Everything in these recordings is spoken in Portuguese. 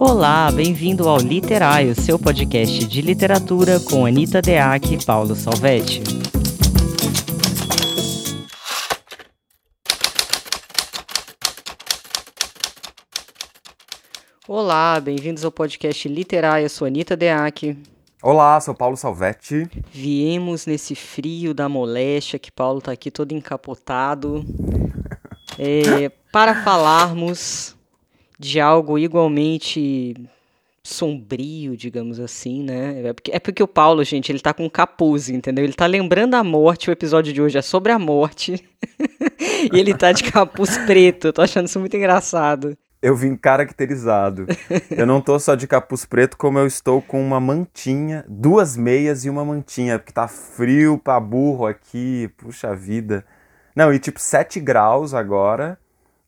Olá, bem-vindo ao Literário, seu podcast de literatura com Anita Deac e Paulo Salvetti. Olá, bem-vindos ao podcast Literário, eu sou Anita Deac. Olá, sou Paulo Salvetti. Viemos nesse frio da moléstia que Paulo tá aqui todo encapotado é, para falarmos de algo igualmente sombrio, digamos assim, né? É porque, é porque o Paulo, gente, ele tá com capuz, entendeu? Ele tá lembrando a morte, o episódio de hoje é sobre a morte. e ele tá de capuz preto. Eu tô achando isso muito engraçado. Eu vim caracterizado. eu não tô só de capuz preto, como eu estou com uma mantinha, duas meias e uma mantinha, porque tá frio pra burro aqui, puxa vida. Não, e tipo 7 graus agora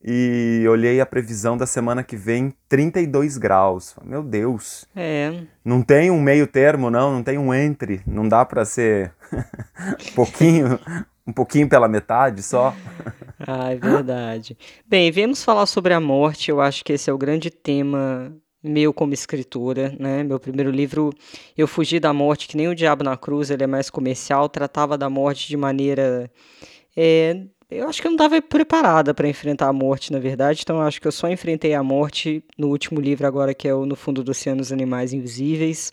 e olhei a previsão da semana que vem, 32 graus. Meu Deus. É. Não tem um meio termo, não, não tem um entre. Não dá para ser um pouquinho, um pouquinho pela metade só. ah, é verdade. Bem, viemos falar sobre a morte. Eu acho que esse é o grande tema meu como escritora, né? Meu primeiro livro, Eu Fugi da Morte, que nem o Diabo na Cruz, ele é mais comercial, tratava da morte de maneira é, eu acho que eu não estava preparada para enfrentar a morte, na verdade, então acho que eu só enfrentei a morte no último livro agora, que é o No Fundo do Oceano, Os Animais Invisíveis.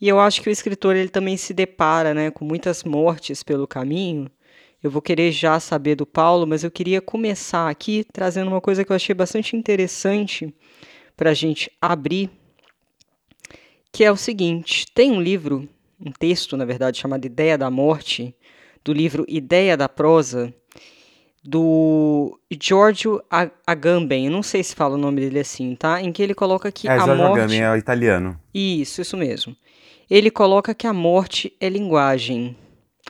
E eu acho que o escritor ele também se depara né, com muitas mortes pelo caminho. Eu vou querer já saber do Paulo, mas eu queria começar aqui trazendo uma coisa que eu achei bastante interessante para a gente abrir, que é o seguinte: tem um livro, um texto, na verdade, chamado Ideia da Morte, do livro Ideia da Prosa, do Giorgio Agamben, não sei se fala o nome dele assim, tá? Em que ele coloca que é, a Giorgio morte... Agamben é o italiano. Isso, isso mesmo. Ele coloca que a morte é linguagem.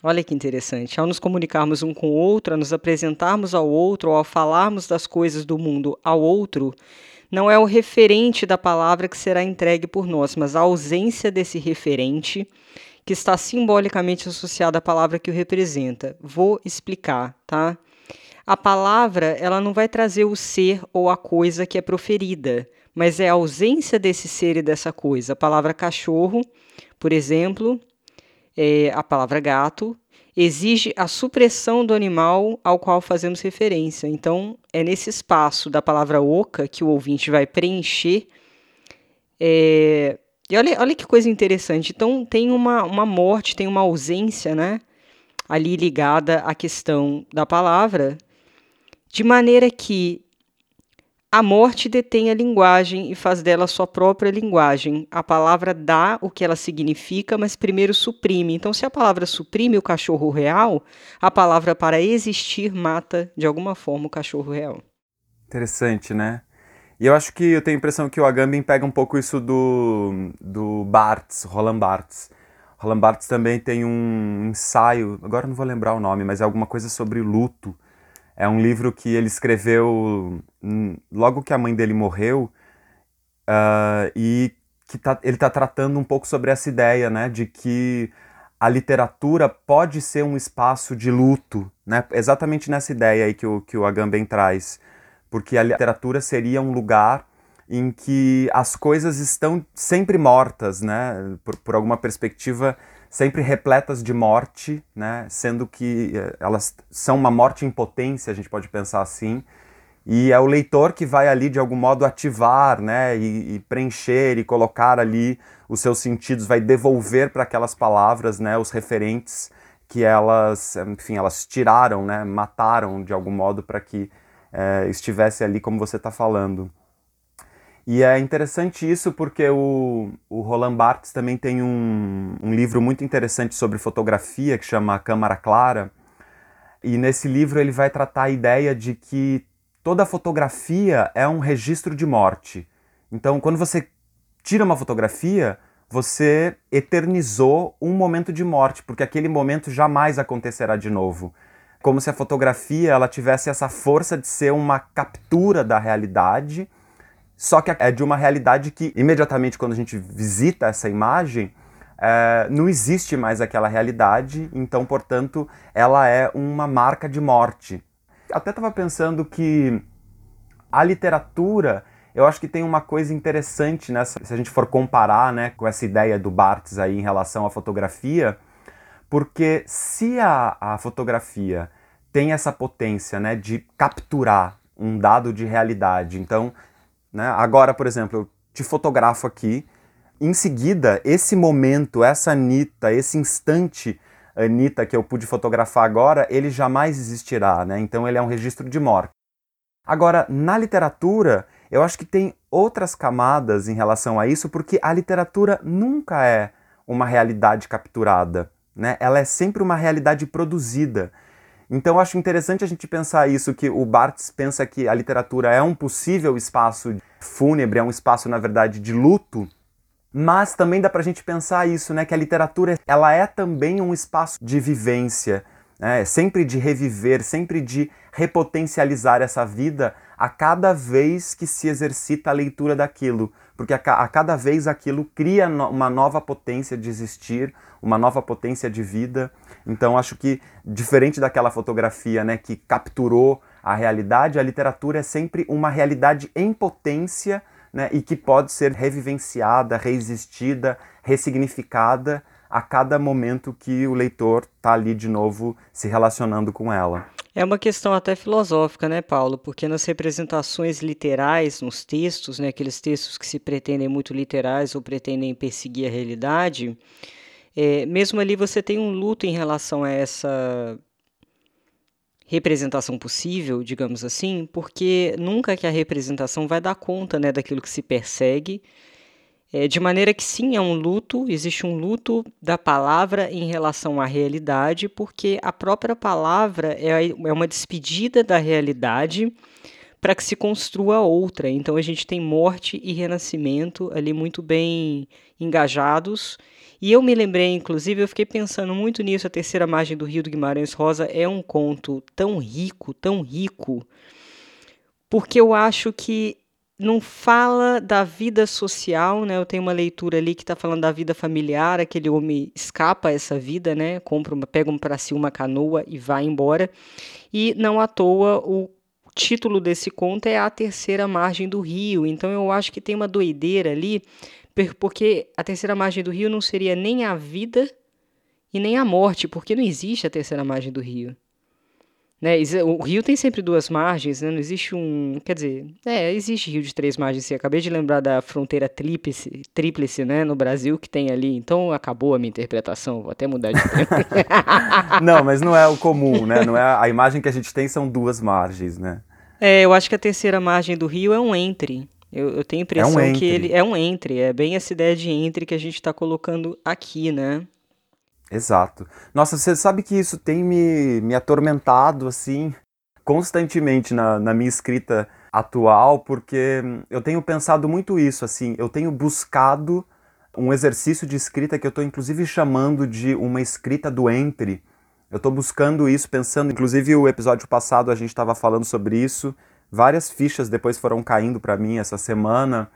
Olha que interessante. Ao nos comunicarmos um com o outro, a nos apresentarmos ao outro, ou ao falarmos das coisas do mundo ao outro, não é o referente da palavra que será entregue por nós, mas a ausência desse referente que está simbolicamente associado à palavra que o representa. Vou explicar, tá? A palavra, ela não vai trazer o ser ou a coisa que é proferida, mas é a ausência desse ser e dessa coisa. A palavra cachorro, por exemplo, é a palavra gato, exige a supressão do animal ao qual fazemos referência. Então, é nesse espaço da palavra oca que o ouvinte vai preencher. É... E olha, olha que coisa interessante. Então, tem uma, uma morte, tem uma ausência, né? Ali ligada à questão da palavra, de maneira que a morte detém a linguagem e faz dela sua própria linguagem. A palavra dá o que ela significa, mas primeiro suprime. Então, se a palavra suprime o cachorro real, a palavra para existir mata de alguma forma o cachorro real. Interessante, né? E eu acho que eu tenho a impressão que o Agamben pega um pouco isso do, do Barthes, Roland Barthes. Roland Barthes também tem um ensaio, agora não vou lembrar o nome, mas é alguma coisa sobre luto é um livro que ele escreveu logo que a mãe dele morreu uh, e que tá, ele está tratando um pouco sobre essa ideia, né, de que a literatura pode ser um espaço de luto, né, exatamente nessa ideia aí que o, que o Agamben traz, porque a literatura seria um lugar em que as coisas estão sempre mortas, né, por, por alguma perspectiva sempre repletas de morte, né? sendo que eh, elas são uma morte em potência, a gente pode pensar assim, e é o leitor que vai ali de algum modo ativar, né, e, e preencher e colocar ali os seus sentidos, vai devolver para aquelas palavras, né, os referentes que elas, enfim, elas tiraram, né, mataram de algum modo para que é, estivesse ali como você está falando. E é interessante isso porque o, o Roland Barthes também tem um, um livro muito interessante sobre fotografia que chama Câmara Clara. E nesse livro ele vai tratar a ideia de que toda fotografia é um registro de morte. Então, quando você tira uma fotografia, você eternizou um momento de morte, porque aquele momento jamais acontecerá de novo. Como se a fotografia ela tivesse essa força de ser uma captura da realidade só que é de uma realidade que, imediatamente, quando a gente visita essa imagem, é, não existe mais aquela realidade, então, portanto, ela é uma marca de morte. Até estava pensando que a literatura eu acho que tem uma coisa interessante nessa, se a gente for comparar né, com essa ideia do Barthes aí em relação à fotografia, porque se a, a fotografia tem essa potência né, de capturar um dado de realidade, então, né, agora, por exemplo, eu te fotografo aqui, em seguida, esse momento, essa Anitta, esse instante Anitta que eu pude fotografar agora, ele jamais existirá, né? Então ele é um registro de morte. Agora, na literatura, eu acho que tem outras camadas em relação a isso, porque a literatura nunca é uma realidade capturada, né? Ela é sempre uma realidade produzida. Então acho interessante a gente pensar isso, que o Barthes pensa que a literatura é um possível espaço fúnebre, é um espaço, na verdade, de luto, mas também dá para a gente pensar isso, né? Que a literatura ela é também um espaço de vivência, né? sempre de reviver, sempre de repotencializar essa vida a cada vez que se exercita a leitura daquilo, porque a, a cada vez aquilo cria no, uma nova potência de existir, uma nova potência de vida. Então acho que diferente daquela fotografia, né, que capturou a realidade, a literatura é sempre uma realidade em potência né, e que pode ser revivenciada, reexistida, ressignificada a cada momento que o leitor está ali de novo se relacionando com ela. É uma questão até filosófica, né, Paulo? Porque nas representações literais, nos textos, né, aqueles textos que se pretendem muito literais ou pretendem perseguir a realidade, é, mesmo ali você tem um luto em relação a essa representação possível, digamos assim, porque nunca que a representação vai dar conta né, daquilo que se persegue, é, de maneira que sim, é um luto, existe um luto da palavra em relação à realidade, porque a própria palavra é, é uma despedida da realidade para que se construa outra. Então a gente tem morte e renascimento ali muito bem engajados e eu me lembrei, inclusive, eu fiquei pensando muito nisso. A terceira margem do Rio do Guimarães Rosa é um conto tão rico, tão rico, porque eu acho que não fala da vida social, né? Eu tenho uma leitura ali que está falando da vida familiar, aquele homem escapa essa vida, né? Compra uma, pega um para si uma canoa e vai embora. E não à toa o título desse conto é A Terceira Margem do Rio. Então eu acho que tem uma doideira ali porque a terceira margem do rio não seria nem a vida e nem a morte, porque não existe a terceira margem do rio. Né? O rio tem sempre duas margens, né? não existe um. Quer dizer, é, existe rio de três margens. Sim. Acabei de lembrar da fronteira tríplice, tríplice né, no Brasil que tem ali. Então acabou a minha interpretação, vou até mudar de tempo. não, mas não é o comum, né? Não é, a imagem que a gente tem são duas margens, né? É, eu acho que a terceira margem do rio é um entre. Eu, eu tenho a impressão é um que ele é um entre, é bem essa ideia de entre que a gente está colocando aqui, né? Exato. Nossa, você sabe que isso tem me, me atormentado, assim, constantemente na, na minha escrita atual, porque eu tenho pensado muito isso, assim, eu tenho buscado um exercício de escrita que eu estou inclusive chamando de uma escrita do entre. Eu estou buscando isso, pensando, inclusive o episódio passado a gente estava falando sobre isso, várias fichas depois foram caindo para mim essa semana,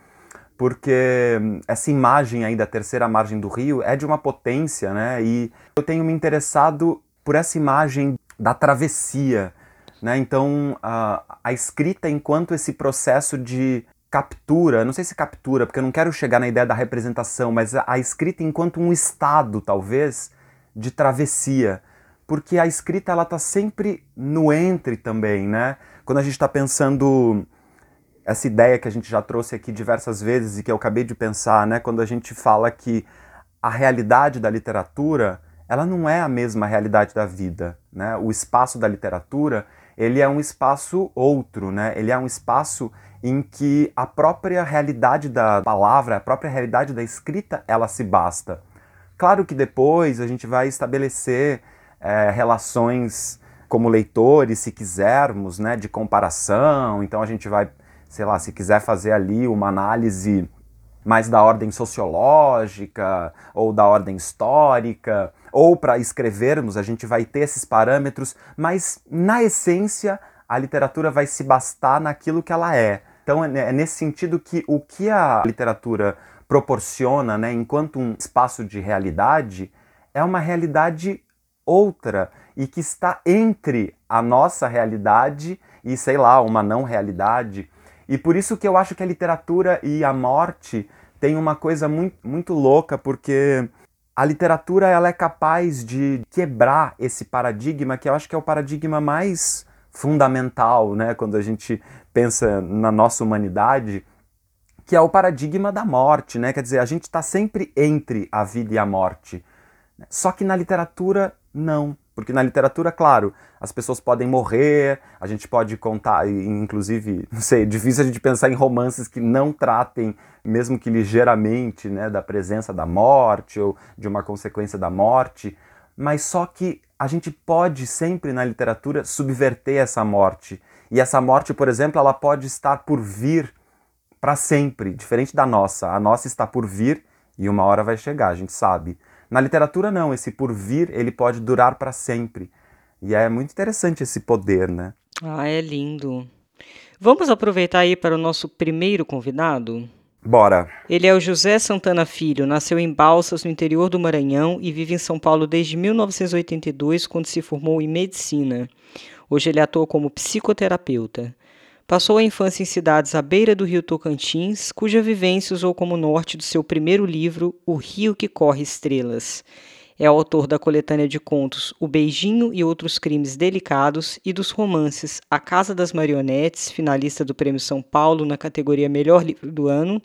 porque essa imagem aí da terceira margem do rio é de uma potência, né? E eu tenho me interessado por essa imagem da travessia, né? Então, a, a escrita enquanto esse processo de captura, não sei se captura, porque eu não quero chegar na ideia da representação, mas a, a escrita enquanto um estado, talvez, de travessia, porque a escrita ela tá sempre no entre também, né? quando a gente está pensando essa ideia que a gente já trouxe aqui diversas vezes e que eu acabei de pensar, né, quando a gente fala que a realidade da literatura ela não é a mesma realidade da vida, né? O espaço da literatura ele é um espaço outro, né? Ele é um espaço em que a própria realidade da palavra, a própria realidade da escrita, ela se basta. Claro que depois a gente vai estabelecer é, relações como leitores, se quisermos, né, de comparação. Então a gente vai, sei lá, se quiser fazer ali uma análise mais da ordem sociológica ou da ordem histórica, ou para escrevermos, a gente vai ter esses parâmetros, mas na essência a literatura vai se bastar naquilo que ela é. Então é, é nesse sentido que o que a literatura proporciona, né, enquanto um espaço de realidade, é uma realidade outra e que está entre a nossa realidade e, sei lá, uma não realidade. E por isso que eu acho que a literatura e a morte têm uma coisa muito, muito louca, porque a literatura ela é capaz de quebrar esse paradigma, que eu acho que é o paradigma mais fundamental, né, quando a gente pensa na nossa humanidade, que é o paradigma da morte, né? Quer dizer, a gente está sempre entre a vida e a morte. Só que na literatura, não. Porque na literatura, claro, as pessoas podem morrer, a gente pode contar, inclusive, não sei, é difícil a gente pensar em romances que não tratem, mesmo que ligeiramente, né, da presença da morte ou de uma consequência da morte, mas só que a gente pode sempre na literatura subverter essa morte. E essa morte, por exemplo, ela pode estar por vir para sempre, diferente da nossa. A nossa está por vir e uma hora vai chegar, a gente sabe. Na literatura não, esse por vir, ele pode durar para sempre. E é muito interessante esse poder, né? Ah, é lindo. Vamos aproveitar aí para o nosso primeiro convidado? Bora. Ele é o José Santana Filho, nasceu em Balsas, no interior do Maranhão, e vive em São Paulo desde 1982, quando se formou em medicina. Hoje ele atua como psicoterapeuta. Passou a infância em cidades à beira do rio Tocantins, cuja vivência usou como norte do seu primeiro livro, O Rio que Corre Estrelas. É autor da coletânea de contos O Beijinho e Outros Crimes Delicados e dos romances A Casa das Marionetes, finalista do Prêmio São Paulo na categoria Melhor Livro do Ano,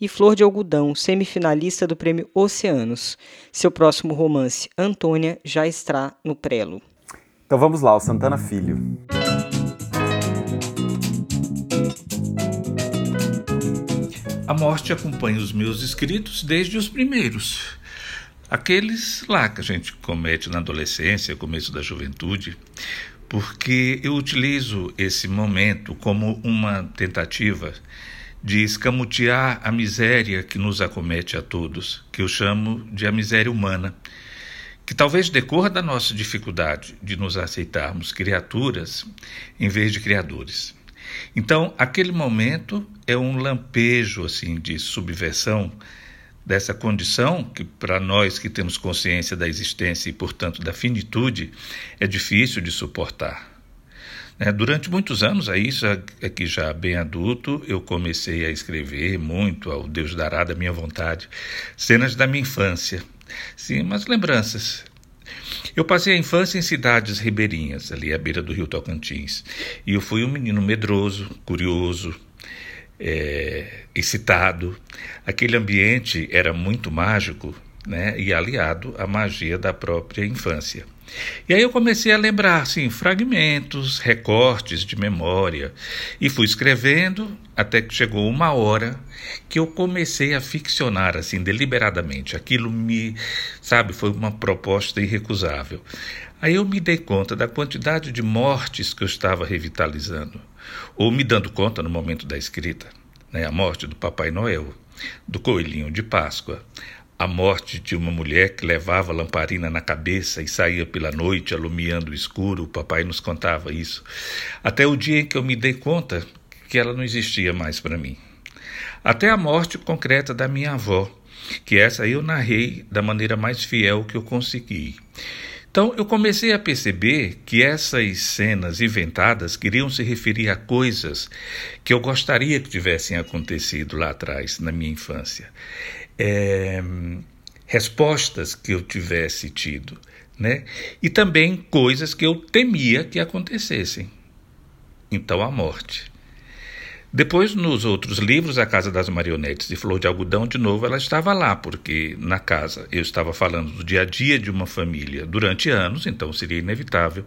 e Flor de Algodão, semifinalista do Prêmio Oceanos. Seu próximo romance, Antônia, já está no prelo. Então vamos lá, o Santana Filho. A morte acompanha os meus escritos desde os primeiros. Aqueles lá que a gente comete na adolescência, começo da juventude, porque eu utilizo esse momento como uma tentativa de escamotear a miséria que nos acomete a todos, que eu chamo de a miséria humana, que talvez decorra da nossa dificuldade de nos aceitarmos criaturas em vez de criadores. Então, aquele momento é um lampejo assim de subversão dessa condição que para nós que temos consciência da existência e, portanto, da finitude, é difícil de suportar. Né? Durante muitos anos, aí, aqui já bem adulto, eu comecei a escrever muito ao Deus dará da minha vontade, cenas da minha infância, sim, umas lembranças eu passei a infância em cidades ribeirinhas, ali à beira do rio Tocantins. E eu fui um menino medroso, curioso, é, excitado. Aquele ambiente era muito mágico né, e aliado à magia da própria infância. E aí eu comecei a lembrar, assim, fragmentos, recortes de memória, e fui escrevendo até que chegou uma hora que eu comecei a ficcionar, assim, deliberadamente. Aquilo me, sabe, foi uma proposta irrecusável. Aí eu me dei conta da quantidade de mortes que eu estava revitalizando, ou me dando conta no momento da escrita. Né? A morte do Papai Noel, do Coelhinho de Páscoa, a morte de uma mulher que levava lamparina na cabeça e saía pela noite alumiando o escuro, o papai nos contava isso, até o dia em que eu me dei conta que ela não existia mais para mim. Até a morte concreta da minha avó, que essa eu narrei da maneira mais fiel que eu consegui. Então eu comecei a perceber que essas cenas inventadas queriam se referir a coisas que eu gostaria que tivessem acontecido lá atrás, na minha infância é, respostas que eu tivesse tido, né? E também coisas que eu temia que acontecessem. Então, a morte. Depois, nos outros livros, A Casa das Marionetes e Flor de Algodão, de novo, ela estava lá, porque na casa eu estava falando do dia a dia de uma família durante anos, então seria inevitável.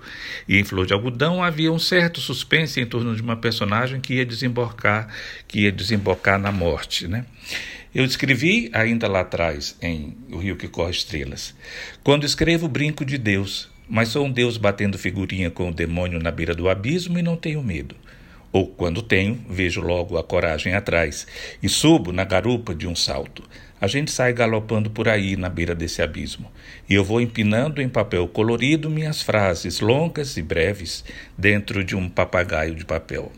E em Flor de Algodão havia um certo suspense em torno de uma personagem que ia desembocar, que ia desembocar na morte, né? Eu escrevi ainda lá atrás, em O Rio que Corre Estrelas. Quando escrevo, brinco de Deus, mas sou um Deus batendo figurinha com o demônio na beira do abismo e não tenho medo. Ou, quando tenho, vejo logo a coragem atrás e subo na garupa de um salto. A gente sai galopando por aí na beira desse abismo. E eu vou empinando em papel colorido minhas frases longas e breves dentro de um papagaio de papel.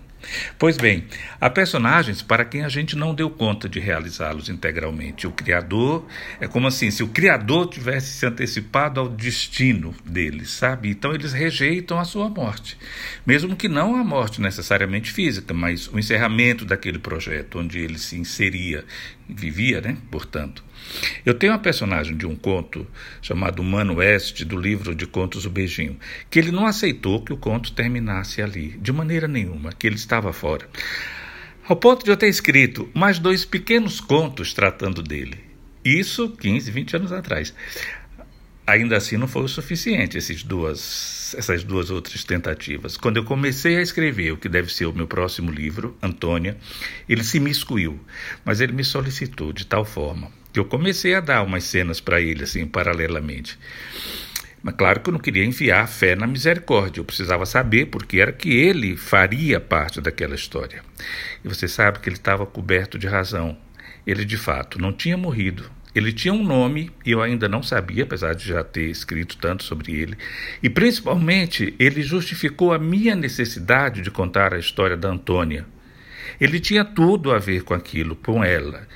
Pois bem, há personagens para quem a gente não deu conta de realizá-los integralmente. O Criador é como assim, se o Criador tivesse se antecipado ao destino deles, sabe? Então eles rejeitam a sua morte. Mesmo que não a morte necessariamente física, mas o encerramento daquele projeto onde ele se inseria, vivia, né? Portanto. Eu tenho uma personagem de um conto chamado Mano West, do livro de contos O Beijinho, que ele não aceitou que o conto terminasse ali, de maneira nenhuma, que ele estava fora. Ao ponto de eu ter escrito mais dois pequenos contos tratando dele. Isso 15, 20 anos atrás. Ainda assim não foi o suficiente esses duas, essas duas outras tentativas. Quando eu comecei a escrever o que deve ser o meu próximo livro, Antônia, ele se miscuiu, mas ele me solicitou de tal forma que eu comecei a dar umas cenas para ele assim paralelamente. Mas claro que eu não queria enfiar fé na misericórdia, eu precisava saber porque era que ele faria parte daquela história. E você sabe que ele estava coberto de razão. Ele de fato não tinha morrido, ele tinha um nome e eu ainda não sabia, apesar de já ter escrito tanto sobre ele. E principalmente, ele justificou a minha necessidade de contar a história da Antônia. Ele tinha tudo a ver com aquilo, com ela,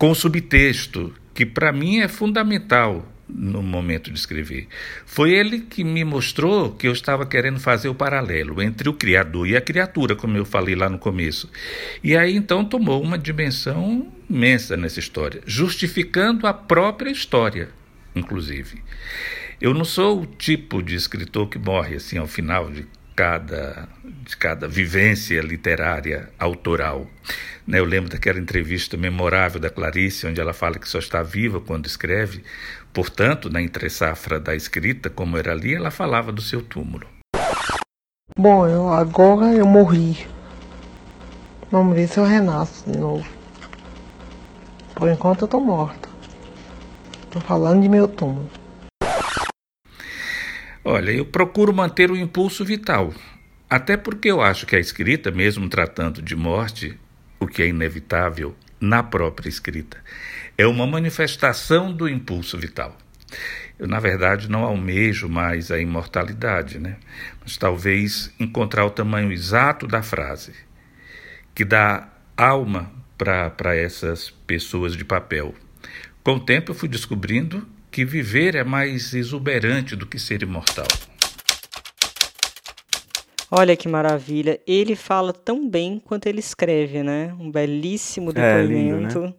com subtexto, que para mim é fundamental no momento de escrever. Foi ele que me mostrou que eu estava querendo fazer o paralelo entre o criador e a criatura, como eu falei lá no começo. E aí então tomou uma dimensão imensa nessa história, justificando a própria história, inclusive. Eu não sou o tipo de escritor que morre assim ao final de cada, de cada vivência literária autoral. Né, eu lembro daquela entrevista memorável da Clarice, onde ela fala que só está viva quando escreve. Portanto, na entre-safra da escrita, como era ali, ela falava do seu túmulo. Bom, eu, agora eu morri. Vamos ver se eu renasço de novo. Por enquanto eu tô morta. Tô falando de meu túmulo. Olha, eu procuro manter o impulso vital, até porque eu acho que a escrita, mesmo tratando de morte, o que é inevitável na própria escrita, é uma manifestação do impulso vital. Eu, na verdade, não almejo mais a imortalidade, né? mas talvez encontrar o tamanho exato da frase, que dá alma para essas pessoas de papel. Com o tempo, eu fui descobrindo que viver é mais exuberante do que ser imortal. Olha que maravilha. Ele fala tão bem quanto ele escreve, né? Um belíssimo depoimento. É, lindo, né?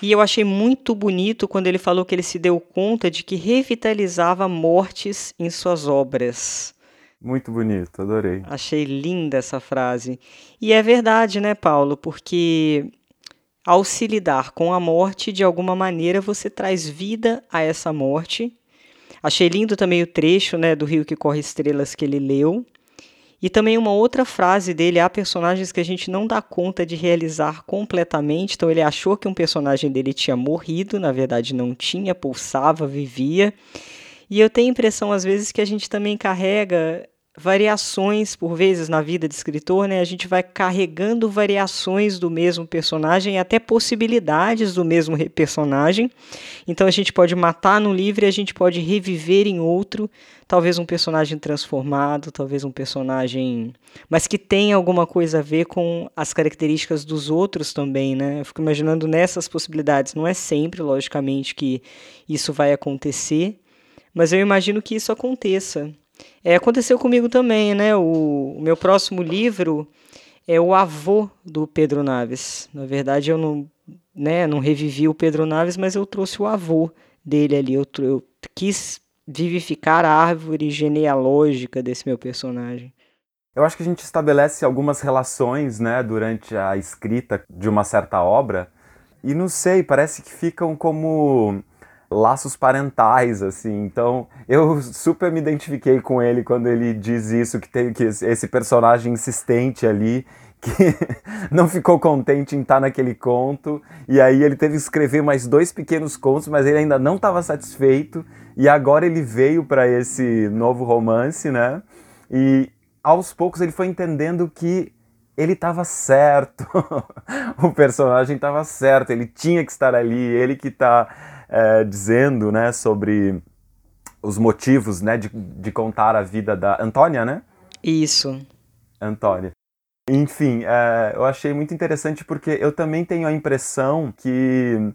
E eu achei muito bonito quando ele falou que ele se deu conta de que revitalizava mortes em suas obras. Muito bonito, adorei. Achei linda essa frase. E é verdade, né, Paulo? Porque ao se lidar com a morte, de alguma maneira você traz vida a essa morte. Achei lindo também o trecho né, do Rio que Corre Estrelas que ele leu. E também uma outra frase dele: há personagens que a gente não dá conta de realizar completamente. Então ele achou que um personagem dele tinha morrido, na verdade não tinha, pulsava, vivia. E eu tenho a impressão, às vezes, que a gente também carrega variações por vezes na vida de escritor, né? A gente vai carregando variações do mesmo personagem, até possibilidades do mesmo personagem. Então a gente pode matar no livro e a gente pode reviver em outro, talvez um personagem transformado, talvez um personagem, mas que tenha alguma coisa a ver com as características dos outros também, né? Eu fico imaginando nessas possibilidades. Não é sempre, logicamente, que isso vai acontecer, mas eu imagino que isso aconteça. É, aconteceu comigo também, né? O, o, meu próximo livro é o avô do Pedro Naves. Na verdade, eu não, né, não revivi o Pedro Naves, mas eu trouxe o avô dele ali. Eu, eu quis vivificar a árvore genealógica desse meu personagem. Eu acho que a gente estabelece algumas relações, né, durante a escrita de uma certa obra, e não sei, parece que ficam como laços parentais, assim. Então, eu super me identifiquei com ele quando ele diz isso, que tem que esse personagem insistente ali, que não ficou contente em estar naquele conto, e aí ele teve que escrever mais dois pequenos contos, mas ele ainda não estava satisfeito, e agora ele veio para esse novo romance, né? E aos poucos ele foi entendendo que ele estava certo, o personagem estava certo, ele tinha que estar ali, ele que está é, dizendo né, sobre os motivos né, de, de contar a vida da Antônia, né? Isso. Antônia. Enfim, é, eu achei muito interessante porque eu também tenho a impressão que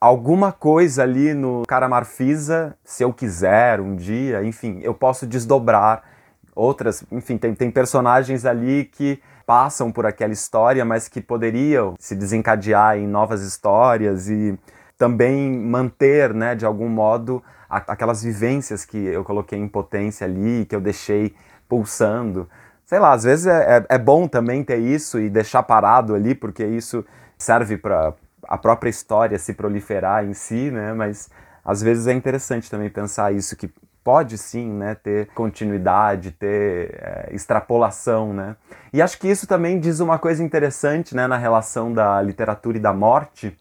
alguma coisa ali no Cara Marfisa, se eu quiser um dia, enfim, eu posso desdobrar outras, enfim, tem, tem personagens ali que passam por aquela história, mas que poderiam se desencadear em novas histórias e também manter, né, de algum modo, a, aquelas vivências que eu coloquei em potência ali, que eu deixei pulsando. Sei lá, às vezes é, é, é bom também ter isso e deixar parado ali, porque isso serve para a própria história se proliferar em si, né? Mas às vezes é interessante também pensar isso, que pode sim né, ter continuidade, ter é, extrapolação. Né? E acho que isso também diz uma coisa interessante né, na relação da literatura e da morte,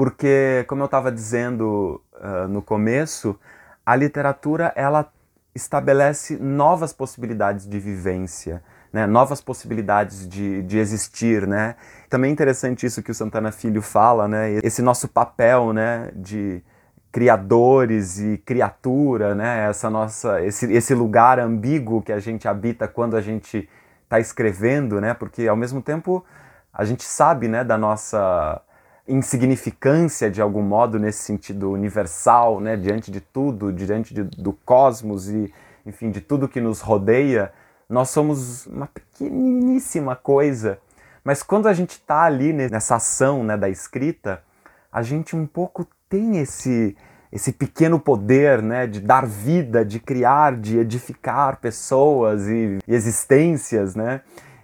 porque, como eu estava dizendo uh, no começo, a literatura ela estabelece novas possibilidades de vivência. Né, novas possibilidades de, de existir, né? Também é interessante isso que o Santana Filho fala, né? Esse nosso papel, né? De criadores e criatura, né? Essa nossa, esse, esse lugar ambíguo que a gente habita quando a gente está escrevendo, né? Porque ao mesmo tempo a gente sabe, né, da nossa insignificância de algum modo nesse sentido universal, né, diante de tudo, diante de, do cosmos e, enfim, de tudo que nos rodeia, nós somos uma pequeníssima coisa. Mas quando a gente está ali nessa ação, né, da escrita, a gente um pouco tem esse esse pequeno poder, né, de dar vida, de criar, de edificar pessoas e, e existências, né?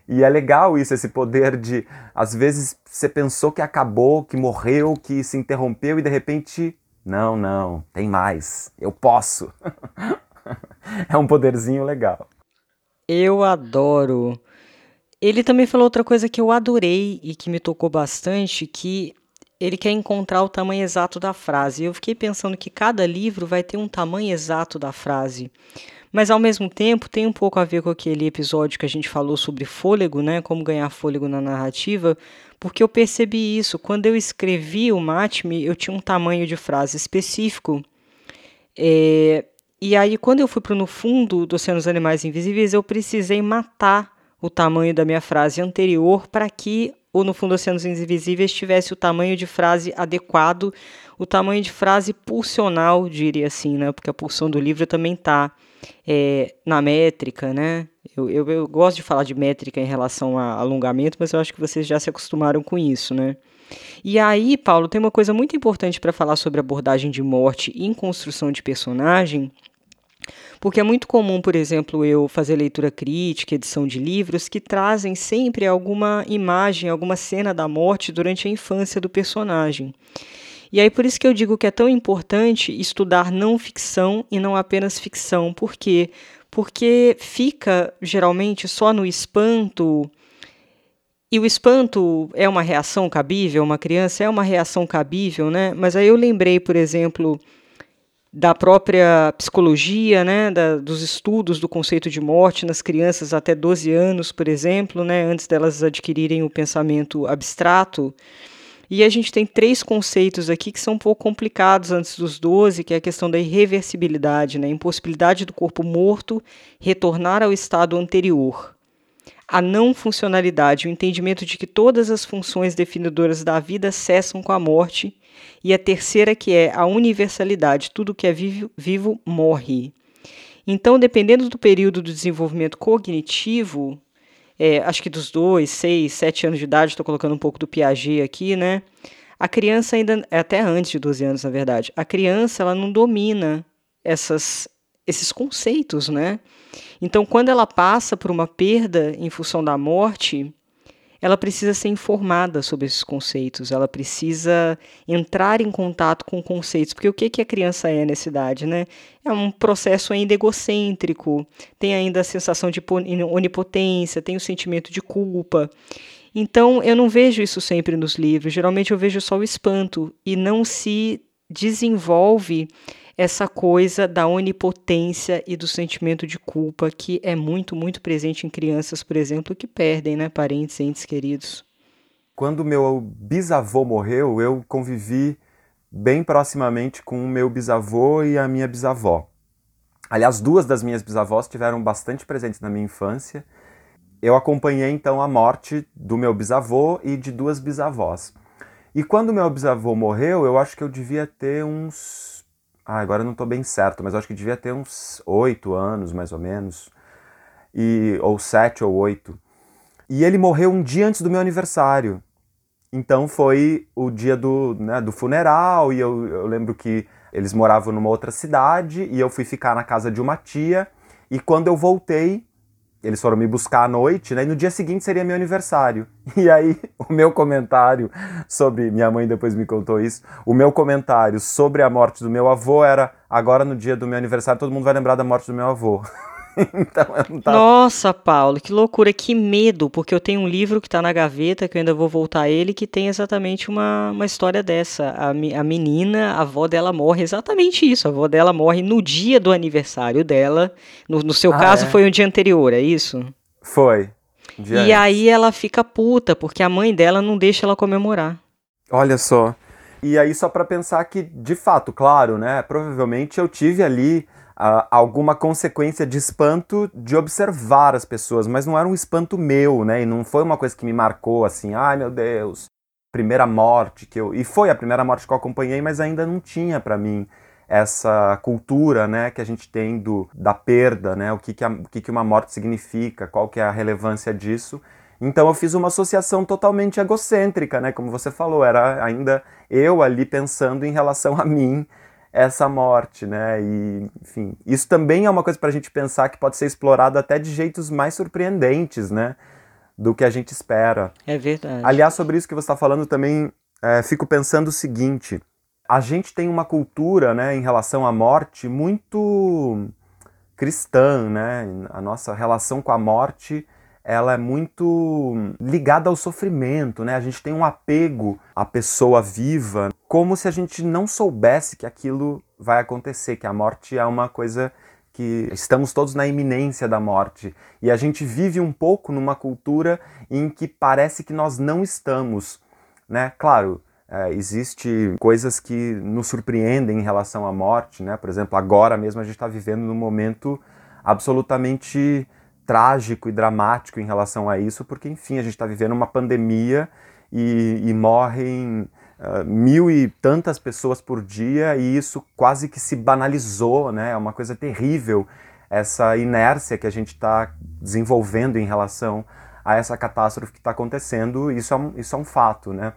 E é legal isso, esse poder de, às vezes, você pensou que acabou, que morreu, que se interrompeu e de repente, não, não, tem mais, eu posso. é um poderzinho legal. Eu adoro. Ele também falou outra coisa que eu adorei e que me tocou bastante, que ele quer encontrar o tamanho exato da frase. Eu fiquei pensando que cada livro vai ter um tamanho exato da frase. Mas ao mesmo tempo tem um pouco a ver com aquele episódio que a gente falou sobre fôlego, né? Como ganhar fôlego na narrativa, porque eu percebi isso. Quando eu escrevi o Matme, eu tinha um tamanho de frase específico. É, e aí, quando eu fui para No Fundo dos Oceanos Animais Invisíveis, eu precisei matar o tamanho da minha frase anterior para que ou no fundo Oceanos Invisíveis tivesse o tamanho de frase adequado, o tamanho de frase pulsional, diria assim, né? Porque a pulsão do livro também está é, na métrica, né? Eu, eu, eu, gosto de falar de métrica em relação a alongamento, mas eu acho que vocês já se acostumaram com isso, né? E aí, Paulo, tem uma coisa muito importante para falar sobre abordagem de morte em construção de personagem, porque é muito comum, por exemplo, eu fazer leitura crítica, edição de livros que trazem sempre alguma imagem, alguma cena da morte durante a infância do personagem. E aí por isso que eu digo que é tão importante estudar não ficção e não apenas ficção. Por quê? Porque fica geralmente só no espanto. E o espanto é uma reação cabível, uma criança é uma reação cabível, né? Mas aí eu lembrei, por exemplo, da própria psicologia, né, da, dos estudos do conceito de morte nas crianças até 12 anos, por exemplo, né, antes delas adquirirem o pensamento abstrato. E a gente tem três conceitos aqui que são um pouco complicados antes dos 12, que é a questão da irreversibilidade, né, impossibilidade do corpo morto retornar ao estado anterior. A não funcionalidade, o entendimento de que todas as funções definidoras da vida cessam com a morte e a terceira que é a universalidade, tudo que é vivo, vivo morre. Então, dependendo do período do desenvolvimento cognitivo, é, acho que dos dois, seis, sete anos de idade, estou colocando um pouco do Piaget aqui, né? A criança ainda, é até antes de 12 anos, na verdade, a criança ela não domina essas, esses conceitos, né? Então, quando ela passa por uma perda em função da morte, ela precisa ser informada sobre esses conceitos, ela precisa entrar em contato com conceitos, porque o que, que a criança é nessa idade, né? É um processo ainda egocêntrico, tem ainda a sensação de onipotência, tem o sentimento de culpa. Então, eu não vejo isso sempre nos livros, geralmente eu vejo só o espanto e não se desenvolve essa coisa da onipotência e do sentimento de culpa que é muito, muito presente em crianças, por exemplo, que perdem né, parentes, entes queridos. Quando meu bisavô morreu, eu convivi bem proximamente com o meu bisavô e a minha bisavó. Aliás, duas das minhas bisavós tiveram bastante presentes na minha infância. eu acompanhei então a morte do meu bisavô e de duas bisavós. E quando meu bisavô morreu, eu acho que eu devia ter uns. Ah, agora não estou bem certo, mas acho que devia ter uns oito anos, mais ou menos. E, ou sete ou oito. E ele morreu um dia antes do meu aniversário. Então foi o dia do, né, do funeral, e eu, eu lembro que eles moravam numa outra cidade, e eu fui ficar na casa de uma tia. E quando eu voltei, eles foram me buscar à noite, né? E no dia seguinte seria meu aniversário. E aí, o meu comentário sobre. Minha mãe depois me contou isso. O meu comentário sobre a morte do meu avô era: agora no dia do meu aniversário todo mundo vai lembrar da morte do meu avô. então, eu tava... Nossa, Paulo, que loucura, que medo, porque eu tenho um livro que está na gaveta, que eu ainda vou voltar a ele, que tem exatamente uma, uma história dessa. A, a menina, a avó dela morre exatamente isso. A avó dela morre no dia do aniversário dela. No, no seu ah, caso, é? foi um dia anterior, é isso? Foi. Um e antes. aí ela fica puta, porque a mãe dela não deixa ela comemorar. Olha só. E aí, só para pensar que, de fato, claro, né? Provavelmente eu tive ali uh, alguma consequência de espanto de observar as pessoas, mas não era um espanto meu, né? E não foi uma coisa que me marcou assim, ai meu Deus, primeira morte que eu. E foi a primeira morte que eu acompanhei, mas ainda não tinha para mim essa cultura né, que a gente tem do, da perda, né, o, que, que, a, o que, que uma morte significa, qual que é a relevância disso. Então eu fiz uma associação totalmente egocêntrica, né, como você falou, era ainda eu ali pensando em relação a mim, essa morte, né? E, enfim, isso também é uma coisa para a gente pensar que pode ser explorado até de jeitos mais surpreendentes, né? Do que a gente espera. É verdade. Aliás, sobre isso que você está falando também, é, fico pensando o seguinte: a gente tem uma cultura, né, em relação à morte muito cristã, né? A nossa relação com a morte ela é muito ligada ao sofrimento, né? A gente tem um apego à pessoa viva, como se a gente não soubesse que aquilo vai acontecer, que a morte é uma coisa que estamos todos na iminência da morte. E a gente vive um pouco numa cultura em que parece que nós não estamos, né? Claro, é, existe coisas que nos surpreendem em relação à morte, né? Por exemplo, agora mesmo a gente está vivendo num momento absolutamente trágico e dramático em relação a isso, porque, enfim, a gente está vivendo uma pandemia e, e morrem uh, mil e tantas pessoas por dia e isso quase que se banalizou, né? É uma coisa terrível essa inércia que a gente está desenvolvendo em relação a essa catástrofe que está acontecendo, isso é, um, isso é um fato, né?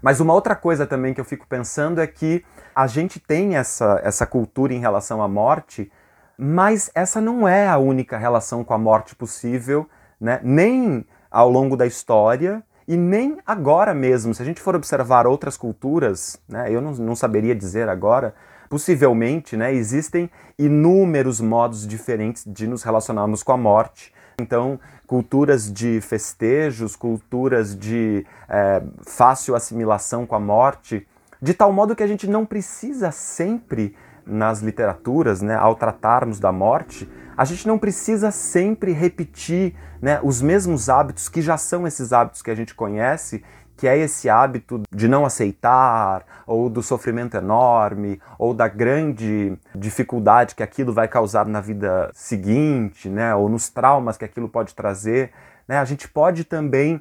Mas uma outra coisa também que eu fico pensando é que a gente tem essa, essa cultura em relação à morte mas essa não é a única relação com a morte possível, né? nem ao longo da história e nem agora mesmo. Se a gente for observar outras culturas, né, eu não, não saberia dizer agora, possivelmente né, existem inúmeros modos diferentes de nos relacionarmos com a morte. Então, culturas de festejos, culturas de é, fácil assimilação com a morte, de tal modo que a gente não precisa sempre nas literaturas, né, ao tratarmos da morte, a gente não precisa sempre repetir né, os mesmos hábitos que já são esses hábitos que a gente conhece, que é esse hábito de não aceitar, ou do sofrimento enorme, ou da grande dificuldade que aquilo vai causar na vida seguinte, né, ou nos traumas que aquilo pode trazer. Né, a gente pode também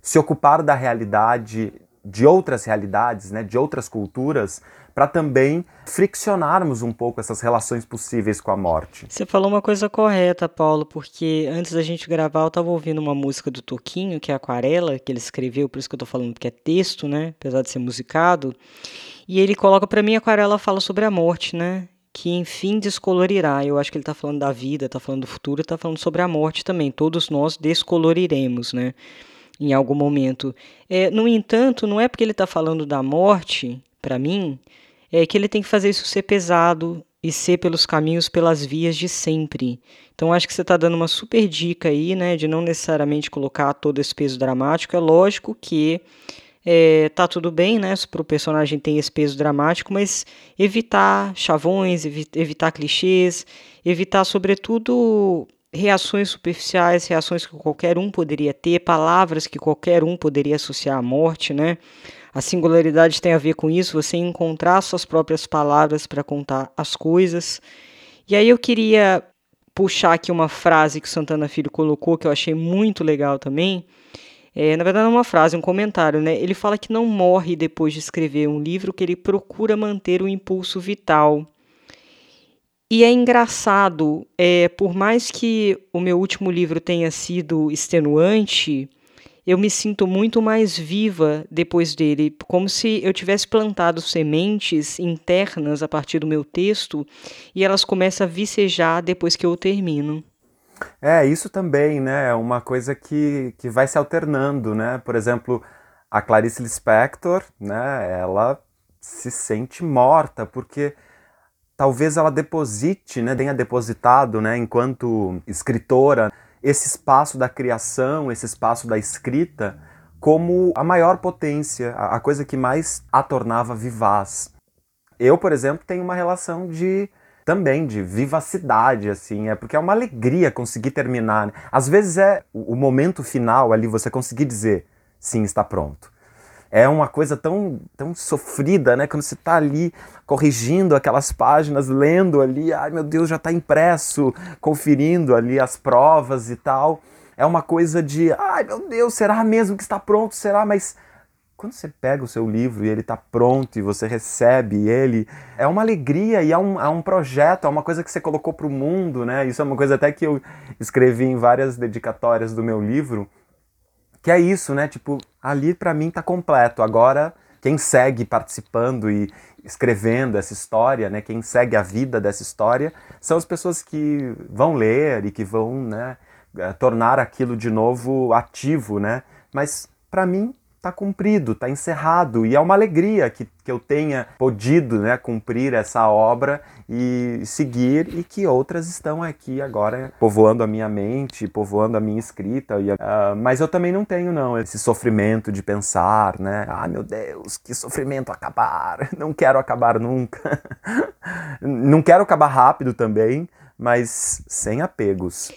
se ocupar da realidade de outras realidades, né, de outras culturas, para também friccionarmos um pouco essas relações possíveis com a morte. Você falou uma coisa correta, Paulo, porque antes da gente gravar eu estava ouvindo uma música do Toquinho, que é Aquarela, que ele escreveu, por isso que eu estou falando que é texto, né, apesar de ser musicado, e ele coloca para mim Aquarela fala sobre a morte, né? Que enfim descolorirá. Eu acho que ele está falando da vida, está falando do futuro, está falando sobre a morte também. Todos nós descoloriremos, né? Em algum momento. É, no entanto, não é porque ele está falando da morte, para mim, é que ele tem que fazer isso ser pesado e ser pelos caminhos, pelas vias de sempre. Então acho que você está dando uma super dica aí, né, de não necessariamente colocar todo esse peso dramático. É lógico que é, tá tudo bem, né, para o personagem tem esse peso dramático, mas evitar chavões, evi evitar clichês, evitar sobretudo reações superficiais, reações que qualquer um poderia ter, palavras que qualquer um poderia associar à morte, né? A singularidade tem a ver com isso, você encontrar suas próprias palavras para contar as coisas. E aí eu queria puxar aqui uma frase que Santana Filho colocou, que eu achei muito legal também. É, na verdade, é uma frase, um comentário, né? Ele fala que não morre depois de escrever um livro, que ele procura manter o impulso vital. E é engraçado, é, por mais que o meu último livro tenha sido extenuante, eu me sinto muito mais viva depois dele, como se eu tivesse plantado sementes internas a partir do meu texto e elas começam a vicejar depois que eu termino. É, isso também, né? É uma coisa que, que vai se alternando, né? Por exemplo, a Clarice Lispector, né? Ela se sente morta porque talvez ela deposite, né? Tenha depositado, né? Enquanto escritora esse espaço da criação, esse espaço da escrita, como a maior potência, a coisa que mais a tornava vivaz. Eu, por exemplo, tenho uma relação de também de vivacidade, assim, é porque é uma alegria conseguir terminar. Né? Às vezes é o momento final ali, você conseguir dizer sim, está pronto é uma coisa tão, tão sofrida, né? Quando você está ali corrigindo aquelas páginas, lendo ali, ai meu Deus, já está impresso, conferindo ali as provas e tal. É uma coisa de, ai meu Deus, será mesmo que está pronto? Será? Mas quando você pega o seu livro e ele está pronto e você recebe ele, é uma alegria e é um, é um projeto, é uma coisa que você colocou para o mundo, né? Isso é uma coisa até que eu escrevi em várias dedicatórias do meu livro que é isso, né? Tipo, ali para mim tá completo. Agora, quem segue participando e escrevendo essa história, né? Quem segue a vida dessa história são as pessoas que vão ler e que vão, né, eh, tornar aquilo de novo ativo, né? Mas para mim está cumprido, está encerrado e é uma alegria que, que eu tenha podido né, cumprir essa obra e seguir e que outras estão aqui agora povoando a minha mente, povoando a minha escrita. E, uh, mas eu também não tenho não esse sofrimento de pensar, né? Ah, meu Deus, que sofrimento acabar! Não quero acabar nunca. não quero acabar rápido também, mas sem apegos.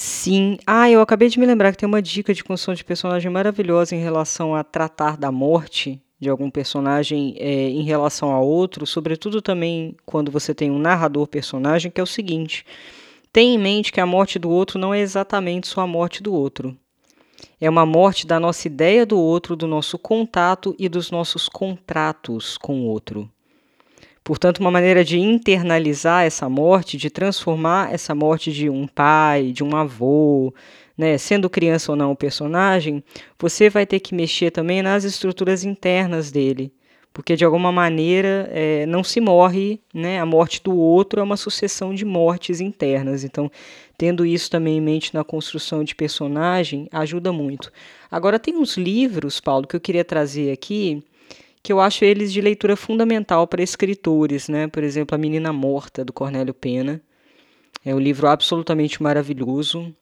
Sim. Ah, eu acabei de me lembrar que tem uma dica de construção de personagem maravilhosa em relação a tratar da morte de algum personagem é, em relação a outro, sobretudo também quando você tem um narrador personagem, que é o seguinte: tenha em mente que a morte do outro não é exatamente só a morte do outro. É uma morte da nossa ideia do outro, do nosso contato e dos nossos contratos com o outro. Portanto, uma maneira de internalizar essa morte, de transformar essa morte de um pai, de um avô, né, sendo criança ou não o personagem, você vai ter que mexer também nas estruturas internas dele. Porque de alguma maneira é, não se morre, né? a morte do outro é uma sucessão de mortes internas. Então, tendo isso também em mente na construção de personagem, ajuda muito. Agora, tem uns livros, Paulo, que eu queria trazer aqui, que eu acho eles de leitura fundamental para escritores, né? Por exemplo, A Menina Morta, do Cornélio Pena. É um livro absolutamente maravilhoso.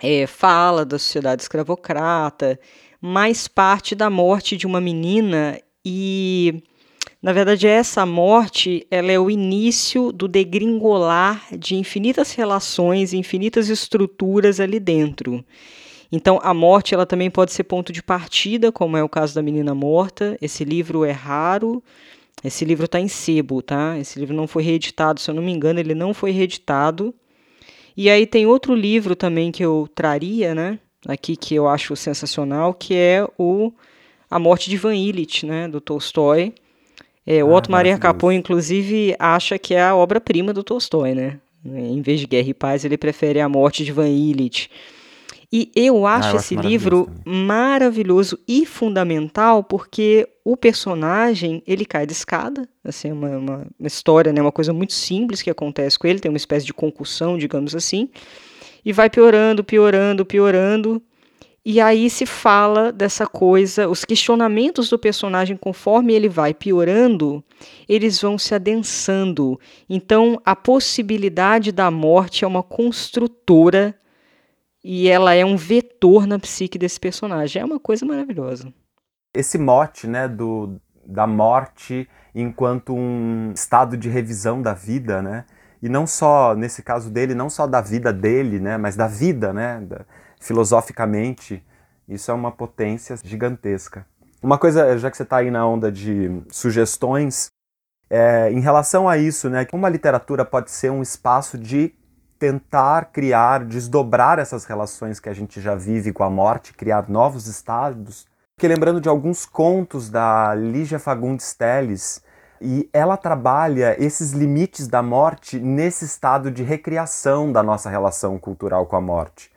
É, fala da sociedade escravocrata, mais parte da morte de uma menina e, na verdade, essa morte ela é o início do degringolar de infinitas relações, infinitas estruturas ali dentro. Então, a morte ela também pode ser ponto de partida, como é o caso da menina morta. Esse livro é raro. Esse livro está em sebo, tá? Esse livro não foi reeditado, se eu não me engano, ele não foi reeditado. E aí tem outro livro também que eu traria, né? Aqui que eu acho sensacional, que é o A Morte de Van Illich, né? Do Tolstói. É, o ah, Otto Maria Capô, inclusive, acha que é a obra-prima do Tolstói, né? Em vez de Guerra e Paz, ele prefere A Morte de Van Illich. E eu acho, ah, eu esse livro também. maravilhoso e fundamental porque o personagem ele cai de escada, assim, uma, uma, uma, história, né, uma coisa muito simples que acontece com ele, tem uma espécie de concussão, digamos assim, e vai piorando, piorando, piorando. E aí se fala dessa coisa, os questionamentos do personagem conforme ele vai piorando, eles vão se adensando. Então a possibilidade da morte é uma construtora e ela é um vetor na psique desse personagem. É uma coisa maravilhosa. Esse mote, né, do, da morte enquanto um estado de revisão da vida, né? E não só, nesse caso dele, não só da vida dele, né, mas da vida, né, da, filosoficamente, isso é uma potência gigantesca. Uma coisa, já que você está aí na onda de sugestões, é, em relação a isso, né, como a literatura pode ser um espaço de tentar criar, desdobrar essas relações que a gente já vive com a morte, criar novos estados. Fiquei lembrando de alguns contos da Lígia Fagundes Telles, e ela trabalha esses limites da morte nesse estado de recriação da nossa relação cultural com a morte.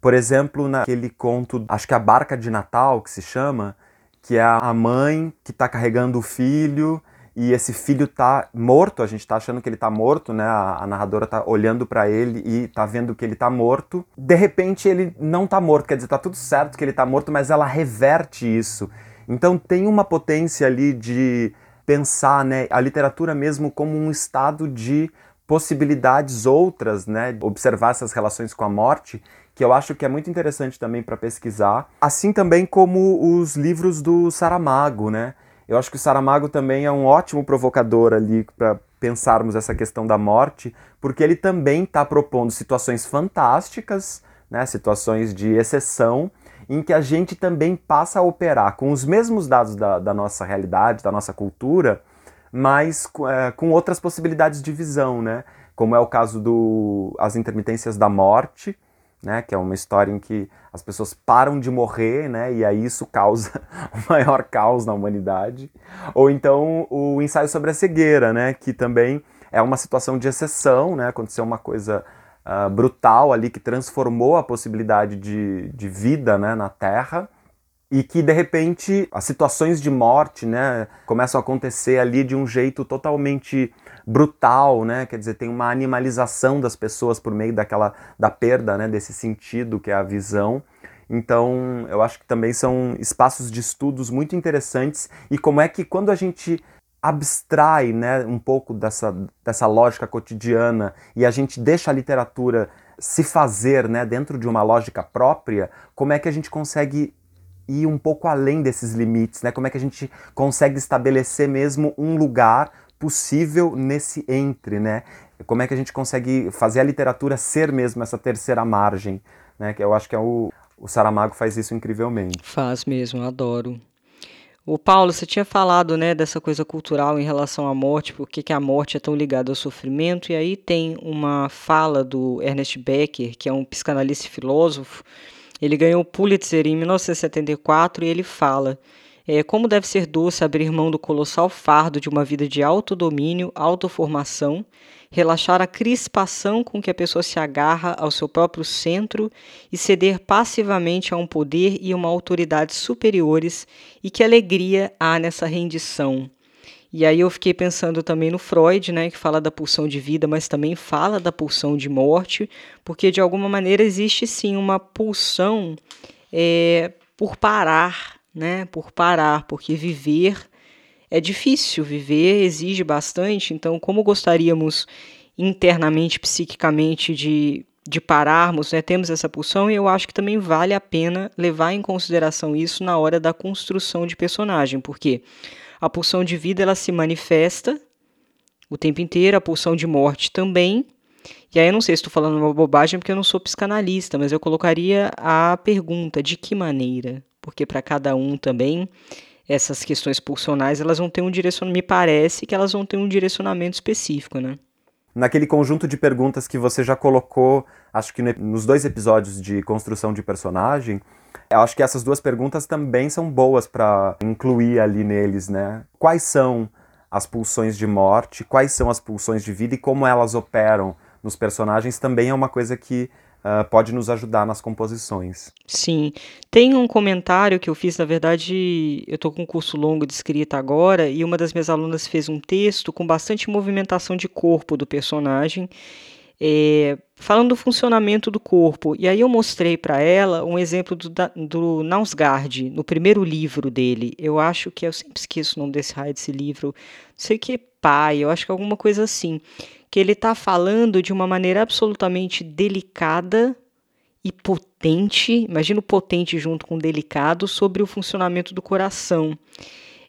Por exemplo, naquele conto, acho que a Barca de Natal, que se chama, que é a mãe que está carregando o filho e esse filho tá morto, a gente tá achando que ele tá morto, né? A, a narradora tá olhando para ele e tá vendo que ele tá morto. De repente ele não tá morto, quer dizer, tá tudo certo que ele tá morto, mas ela reverte isso. Então tem uma potência ali de pensar, né, a literatura mesmo como um estado de possibilidades outras, né, observar essas relações com a morte, que eu acho que é muito interessante também para pesquisar, assim também como os livros do Saramago, né? Eu acho que o Saramago também é um ótimo provocador ali para pensarmos essa questão da morte, porque ele também está propondo situações fantásticas, né, situações de exceção, em que a gente também passa a operar com os mesmos dados da, da nossa realidade, da nossa cultura, mas é, com outras possibilidades de visão, né? Como é o caso do As Intermitências da Morte, né, que é uma história em que as pessoas param de morrer, né, e aí isso causa o maior caos na humanidade. Ou então o ensaio sobre a cegueira, né, que também é uma situação de exceção, né, aconteceu uma coisa uh, brutal ali que transformou a possibilidade de, de vida, né, na Terra e que de repente as situações de morte, né, começam a acontecer ali de um jeito totalmente brutal, né? Quer dizer, tem uma animalização das pessoas por meio daquela da perda, né, desse sentido que é a visão. Então, eu acho que também são espaços de estudos muito interessantes e como é que quando a gente abstrai, né, um pouco dessa, dessa lógica cotidiana e a gente deixa a literatura se fazer, né, dentro de uma lógica própria, como é que a gente consegue ir um pouco além desses limites, né? Como é que a gente consegue estabelecer mesmo um lugar possível nesse entre, né? Como é que a gente consegue fazer a literatura ser mesmo essa terceira margem, né? Que eu acho que é o, o Saramago faz isso incrivelmente. Faz mesmo, adoro. O Paulo, você tinha falado, né, dessa coisa cultural em relação à morte, porque que a morte é tão ligada ao sofrimento, e aí tem uma fala do Ernest Becker, que é um psicanalista e filósofo, ele ganhou o Pulitzer em 1974 e ele fala: é, como deve ser doce abrir mão do colossal fardo de uma vida de autodomínio, autoformação, relaxar a crispação com que a pessoa se agarra ao seu próprio centro e ceder passivamente a um poder e uma autoridade superiores, e que alegria há nessa rendição. E aí eu fiquei pensando também no Freud, né, que fala da pulsão de vida, mas também fala da pulsão de morte, porque de alguma maneira existe sim uma pulsão é, por parar, né, por parar, porque viver é difícil, viver exige bastante, então como gostaríamos internamente, psiquicamente de de pararmos, né, temos essa pulsão e eu acho que também vale a pena levar em consideração isso na hora da construção de personagem, porque a pulsão de vida ela se manifesta o tempo inteiro, a pulsão de morte também. E aí eu não sei se estou falando uma bobagem porque eu não sou psicanalista, mas eu colocaria a pergunta de que maneira? Porque para cada um também essas questões pulsionais elas vão ter um direcionamento, me parece que elas vão ter um direcionamento específico, né? Naquele conjunto de perguntas que você já colocou, acho que nos dois episódios de construção de personagem, eu acho que essas duas perguntas também são boas para incluir ali neles, né? Quais são as pulsões de morte, quais são as pulsões de vida e como elas operam nos personagens também é uma coisa que uh, pode nos ajudar nas composições. Sim. Tem um comentário que eu fiz, na verdade, eu estou com um curso longo de escrita agora, e uma das minhas alunas fez um texto com bastante movimentação de corpo do personagem é, falando do funcionamento do corpo. E aí eu mostrei para ela um exemplo do, do no primeiro livro dele. Eu acho que, eu sempre esqueço o nome desse raio desse livro, não sei que é pai, eu acho que é alguma coisa assim. Que ele está falando de uma maneira absolutamente delicada e potente, imagina o potente junto com delicado, sobre o funcionamento do coração.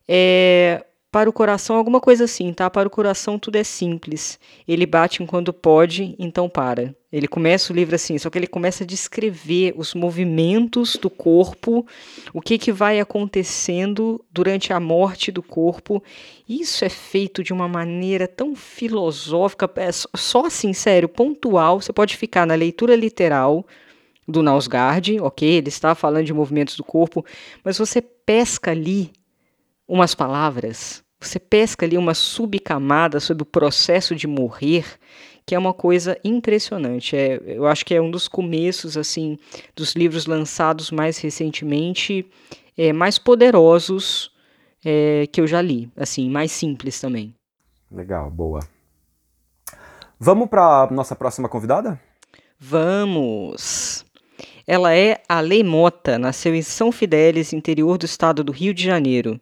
É, para o coração, alguma coisa assim, tá? Para o coração tudo é simples. Ele bate enquanto pode, então para. Ele começa o livro assim, só que ele começa a descrever os movimentos do corpo, o que, que vai acontecendo durante a morte do corpo. Isso é feito de uma maneira tão filosófica, é só assim, sério, pontual. Você pode ficar na leitura literal do Nausgard, ok? Ele está falando de movimentos do corpo, mas você pesca ali umas palavras, você pesca ali uma subcamada sobre o processo de morrer que é uma coisa impressionante. É, eu acho que é um dos começos assim dos livros lançados mais recentemente, é, mais poderosos é, que eu já li, assim, mais simples também. Legal, boa. Vamos para nossa próxima convidada? Vamos. Ela é a Lei Mota, nasceu em São Fidélis, interior do estado do Rio de Janeiro.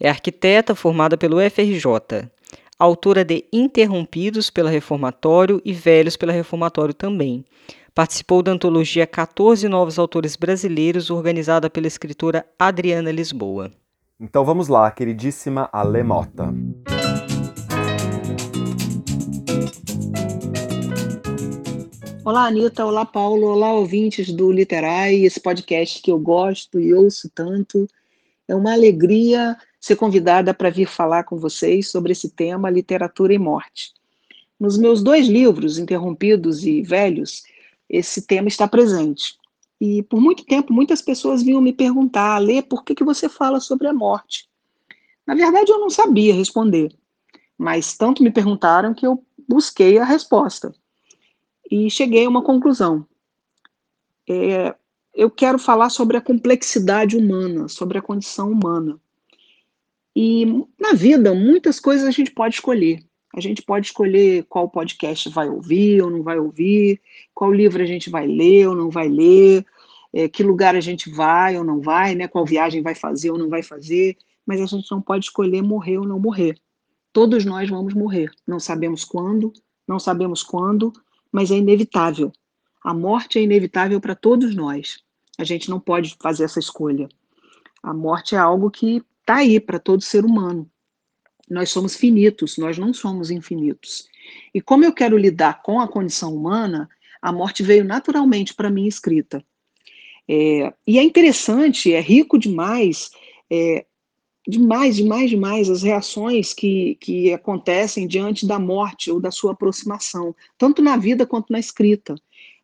É arquiteta formada pelo FRJ autora de Interrompidos pela Reformatório e Velhos pela Reformatório também. Participou da antologia 14 Novos Autores Brasileiros, organizada pela escritora Adriana Lisboa. Então vamos lá, queridíssima Alemota. Olá, Anitta. Olá, Paulo. Olá, ouvintes do Literai, esse podcast que eu gosto e ouço tanto. É uma alegria ser convidada para vir falar com vocês sobre esse tema, literatura e morte. Nos meus dois livros, Interrompidos e Velhos, esse tema está presente. E por muito tempo, muitas pessoas vinham me perguntar, Lê, por que, que você fala sobre a morte? Na verdade, eu não sabia responder, mas tanto me perguntaram que eu busquei a resposta. E cheguei a uma conclusão. É, eu quero falar sobre a complexidade humana, sobre a condição humana. E na vida, muitas coisas a gente pode escolher. A gente pode escolher qual podcast vai ouvir ou não vai ouvir, qual livro a gente vai ler ou não vai ler, é, que lugar a gente vai ou não vai, né, qual viagem vai fazer ou não vai fazer, mas a gente não pode escolher morrer ou não morrer. Todos nós vamos morrer. Não sabemos quando, não sabemos quando, mas é inevitável. A morte é inevitável para todos nós. A gente não pode fazer essa escolha. A morte é algo que está aí para todo ser humano. Nós somos finitos, nós não somos infinitos. E como eu quero lidar com a condição humana, a morte veio naturalmente para mim escrita. É, e é interessante, é rico demais, é, demais, demais, demais as reações que, que acontecem diante da morte ou da sua aproximação, tanto na vida quanto na escrita.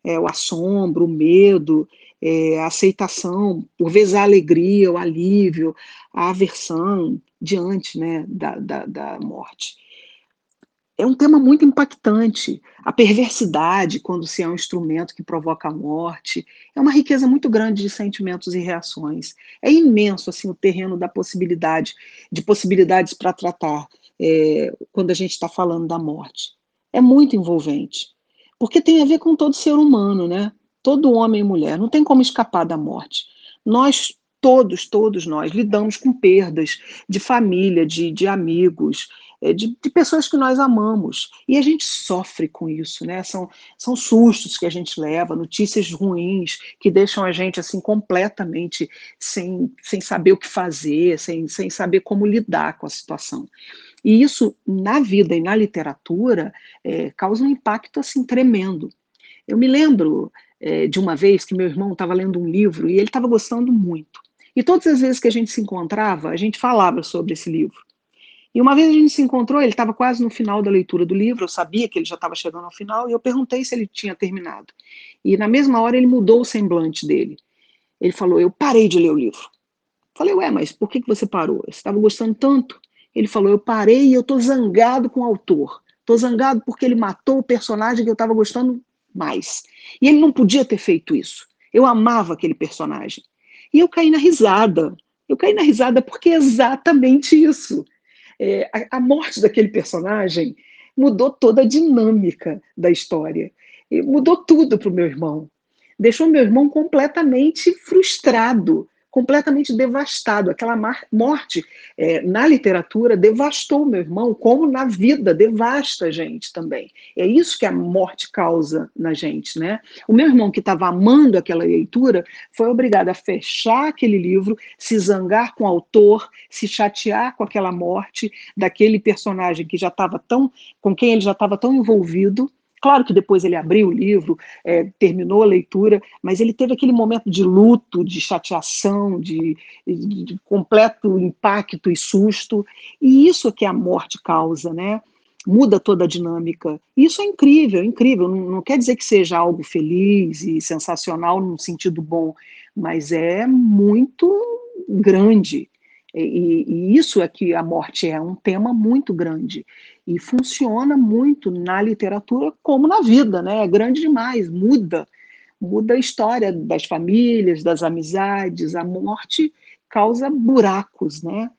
É, o assombro, o medo, é, a aceitação, por vezes a alegria, o alívio, a aversão diante né, da, da, da morte. É um tema muito impactante. A perversidade, quando se é um instrumento que provoca a morte, é uma riqueza muito grande de sentimentos e reações. É imenso assim o terreno da possibilidade, de possibilidades para tratar é, quando a gente está falando da morte. É muito envolvente, porque tem a ver com todo ser humano, né? Todo homem e mulher, não tem como escapar da morte. Nós, todos, todos nós, lidamos com perdas de família, de, de amigos, eh, de, de, pessoas que nós amamos. E a gente sofre com isso, né? São, são sustos que a gente leva, notícias ruins que deixam a gente assim completamente sem, sem saber o que fazer, sem, sem saber como lidar com a situação. E isso, na vida e na literatura, é, causa um impacto assim tremendo. Eu me lembro é, de uma vez que meu irmão estava lendo um livro e ele estava gostando muito. E todas as vezes que a gente se encontrava, a gente falava sobre esse livro. E uma vez a gente se encontrou, ele estava quase no final da leitura do livro, eu sabia que ele já estava chegando ao final, e eu perguntei se ele tinha terminado. E na mesma hora ele mudou o semblante dele. Ele falou: Eu parei de ler o livro. Falei: Ué, mas por que, que você parou? Você estava gostando tanto? Ele falou: Eu parei e eu estou zangado com o autor. Estou zangado porque ele matou o personagem que eu estava gostando mais. E ele não podia ter feito isso. Eu amava aquele personagem. E eu caí na risada. Eu caí na risada porque é exatamente isso. É, a, a, morte daquele personagem mudou toda a dinâmica da história. E mudou tudo para o meu irmão. Deixou meu irmão completamente frustrado, completamente devastado. Aquela morte é, na literatura devastou meu irmão, como na vida devasta a gente também. É isso que a morte causa na gente, né? O meu irmão que estava amando aquela leitura foi obrigado a fechar aquele livro, se zangar com o autor, se chatear com aquela morte daquele personagem que já estava tão, com quem ele já estava tão envolvido Claro que depois ele abriu o livro, é, terminou a leitura, mas ele teve aquele momento de luto, de chateação, de, de, completo impacto e susto, e isso que a morte causa, né? muda toda a dinâmica. Isso é incrível, incrível. Não, não, quer dizer que seja algo feliz e sensacional num sentido bom, mas é muito grande. E, e, isso é que a morte é um tema muito grande e funciona muito na literatura como na vida, né? É grande demais, muda, muda a história das famílias, das amizades. A morte causa buracos, né?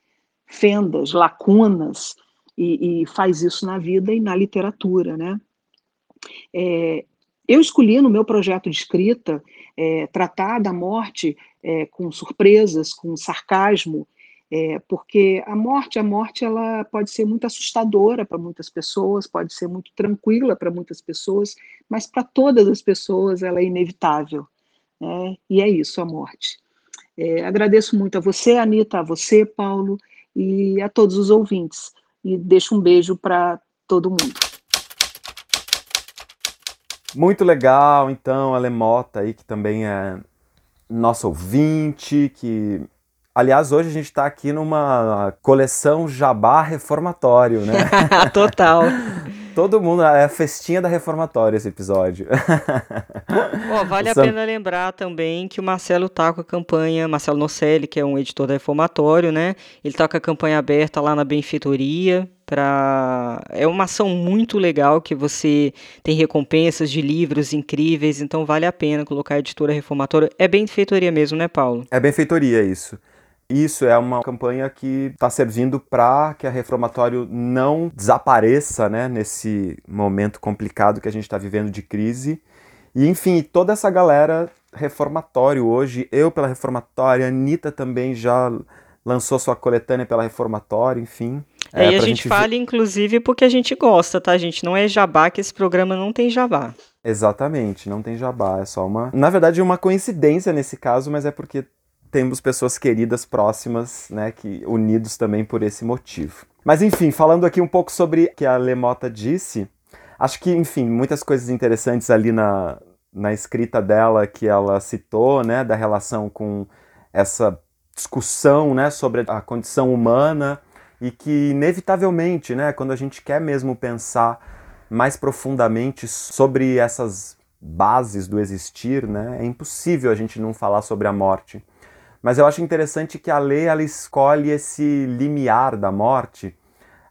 Fendas, lacunas e, e faz isso na vida e na literatura, né? É, eu escolhi no meu projeto de escrita é, tratar da morte é, com surpresas, com sarcasmo, é, porque a morte, a morte, ela pode ser muito assustadora para muitas pessoas, pode ser muito tranquila para muitas pessoas, mas para todas as pessoas ela é inevitável. Né? E é isso, a morte. É, agradeço muito a você, Anitta, a você, Paulo, e a todos os ouvintes e deixo um beijo para todo mundo. Muito legal, então, a Lemota aí, que também é nosso ouvinte, que Aliás, hoje a gente está aqui numa coleção Jabá Reformatório, né? Total. Todo mundo, é a festinha da reformatória esse episódio. Oh, vale a pena lembrar também que o Marcelo tá com a campanha, Marcelo Nocelli, que é um editor da reformatório, né? Ele tá com a campanha aberta lá na benfeitoria. Pra... É uma ação muito legal que você tem recompensas de livros incríveis, então vale a pena colocar a editora reformatória. É benfeitoria mesmo, né, Paulo? É benfeitoria, isso. Isso é uma campanha que está servindo para que a reformatório não desapareça né, nesse momento complicado que a gente está vivendo de crise. E, enfim, toda essa galera reformatório hoje, eu pela reformatória, a Anitta também já lançou sua coletânea pela reformatório, enfim. É, é e a gente, gente fala, inclusive, porque a gente gosta, tá, gente? Não é jabá que esse programa não tem jabá. Exatamente, não tem jabá, é só uma. Na verdade, uma coincidência nesse caso, mas é porque temos pessoas queridas próximas, né, que unidos também por esse motivo. Mas enfim, falando aqui um pouco sobre o que a Lemota disse, acho que, enfim, muitas coisas interessantes ali na, na escrita dela que ela citou, né, da relação com essa discussão, né, sobre a condição humana e que inevitavelmente, né, quando a gente quer mesmo pensar mais profundamente sobre essas bases do existir, né, é impossível a gente não falar sobre a morte. Mas eu acho interessante que a lei ela escolhe esse limiar da morte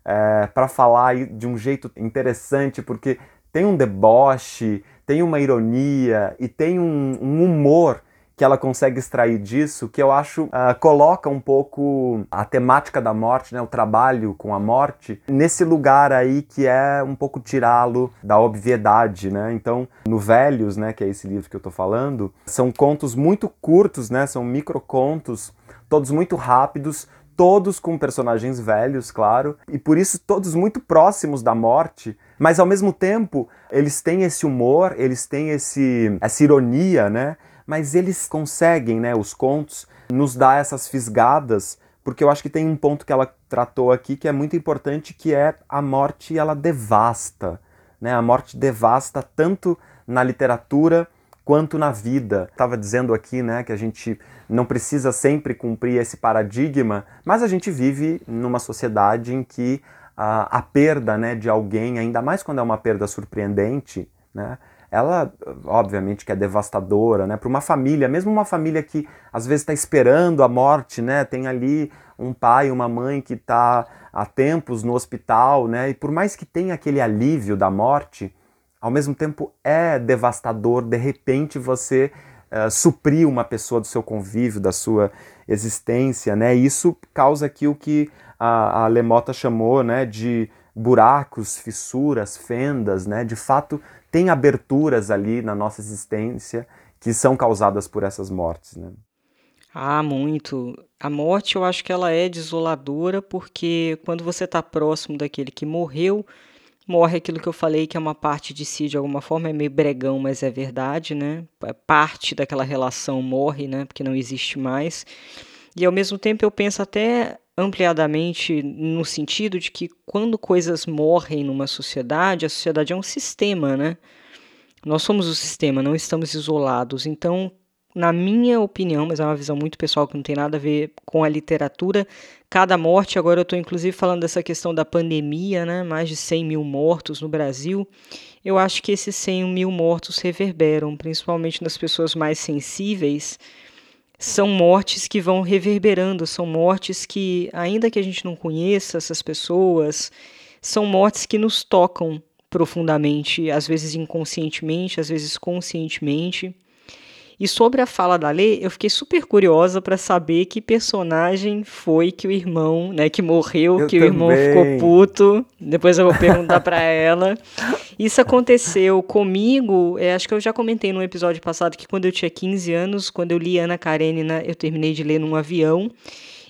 é, para falar de um jeito interessante, porque tem um deboche, tem uma ironia e tem um, um humor que ela consegue extrair disso, que eu acho uh, coloca um pouco a temática da morte, né, o trabalho com a morte, nesse lugar aí que é um pouco tirá-lo da obviedade, né? Então, no Velhos, né, que é esse livro que eu tô falando, são contos muito curtos, né? São microcontos, todos muito rápidos, todos com personagens velhos, claro, e por isso todos muito próximos da morte, mas ao mesmo tempo eles têm esse humor, eles têm esse, essa ironia, né? Mas eles conseguem, né, os contos, nos dar essas fisgadas, porque eu acho que tem um ponto que ela tratou aqui que é muito importante, que é a morte, ela devasta, né? A morte devasta tanto na literatura quanto na vida. Estava dizendo aqui, né, que a gente não precisa sempre cumprir esse paradigma, mas a gente vive numa sociedade em que a, a perda, né, de alguém, ainda mais quando é uma perda surpreendente, né, ela obviamente que é devastadora, né? Para uma família, mesmo uma família que às vezes está esperando a morte, né? Tem ali um pai, uma mãe que está há tempos no hospital, né? E por mais que tenha aquele alívio da morte, ao mesmo tempo é devastador. De repente você uh, suprir uma pessoa do seu convívio, da sua existência, né? Isso causa aqui o que a, a Lemota chamou, né? De buracos, fissuras, fendas, né? De fato tem aberturas ali na nossa existência que são causadas por essas mortes, né? Ah, muito. A morte eu acho que ela é desoladora porque quando você está próximo daquele que morreu, morre aquilo que eu falei que é uma parte de si de alguma forma, é meio bregão, mas é verdade, né? É parte daquela relação morre, né? Porque não existe mais. E ao mesmo tempo eu penso até ampliadamente no sentido de que quando coisas morrem numa sociedade, a sociedade é um sistema, né? Nós somos o sistema, não estamos isolados. Então, na minha opinião, mas é uma visão muito pessoal que não tem nada a ver com a literatura, cada morte, agora eu estou inclusive falando dessa questão da pandemia, né? mais de 100 mil mortos no Brasil, eu acho que esses 100 mil mortos reverberam, principalmente nas pessoas mais sensíveis, são mortes que vão reverberando, são mortes que, ainda que a gente não conheça essas pessoas, são mortes que nos tocam profundamente, às vezes inconscientemente, às vezes conscientemente. E sobre a fala da Lê, eu fiquei super curiosa para saber que personagem foi que o irmão, né, que morreu, eu que também. o irmão ficou puto. Depois eu vou perguntar para ela. Isso aconteceu comigo, é, acho que eu já comentei no episódio passado que quando eu tinha 15 anos, quando eu li Ana Karenina, eu terminei de ler num avião.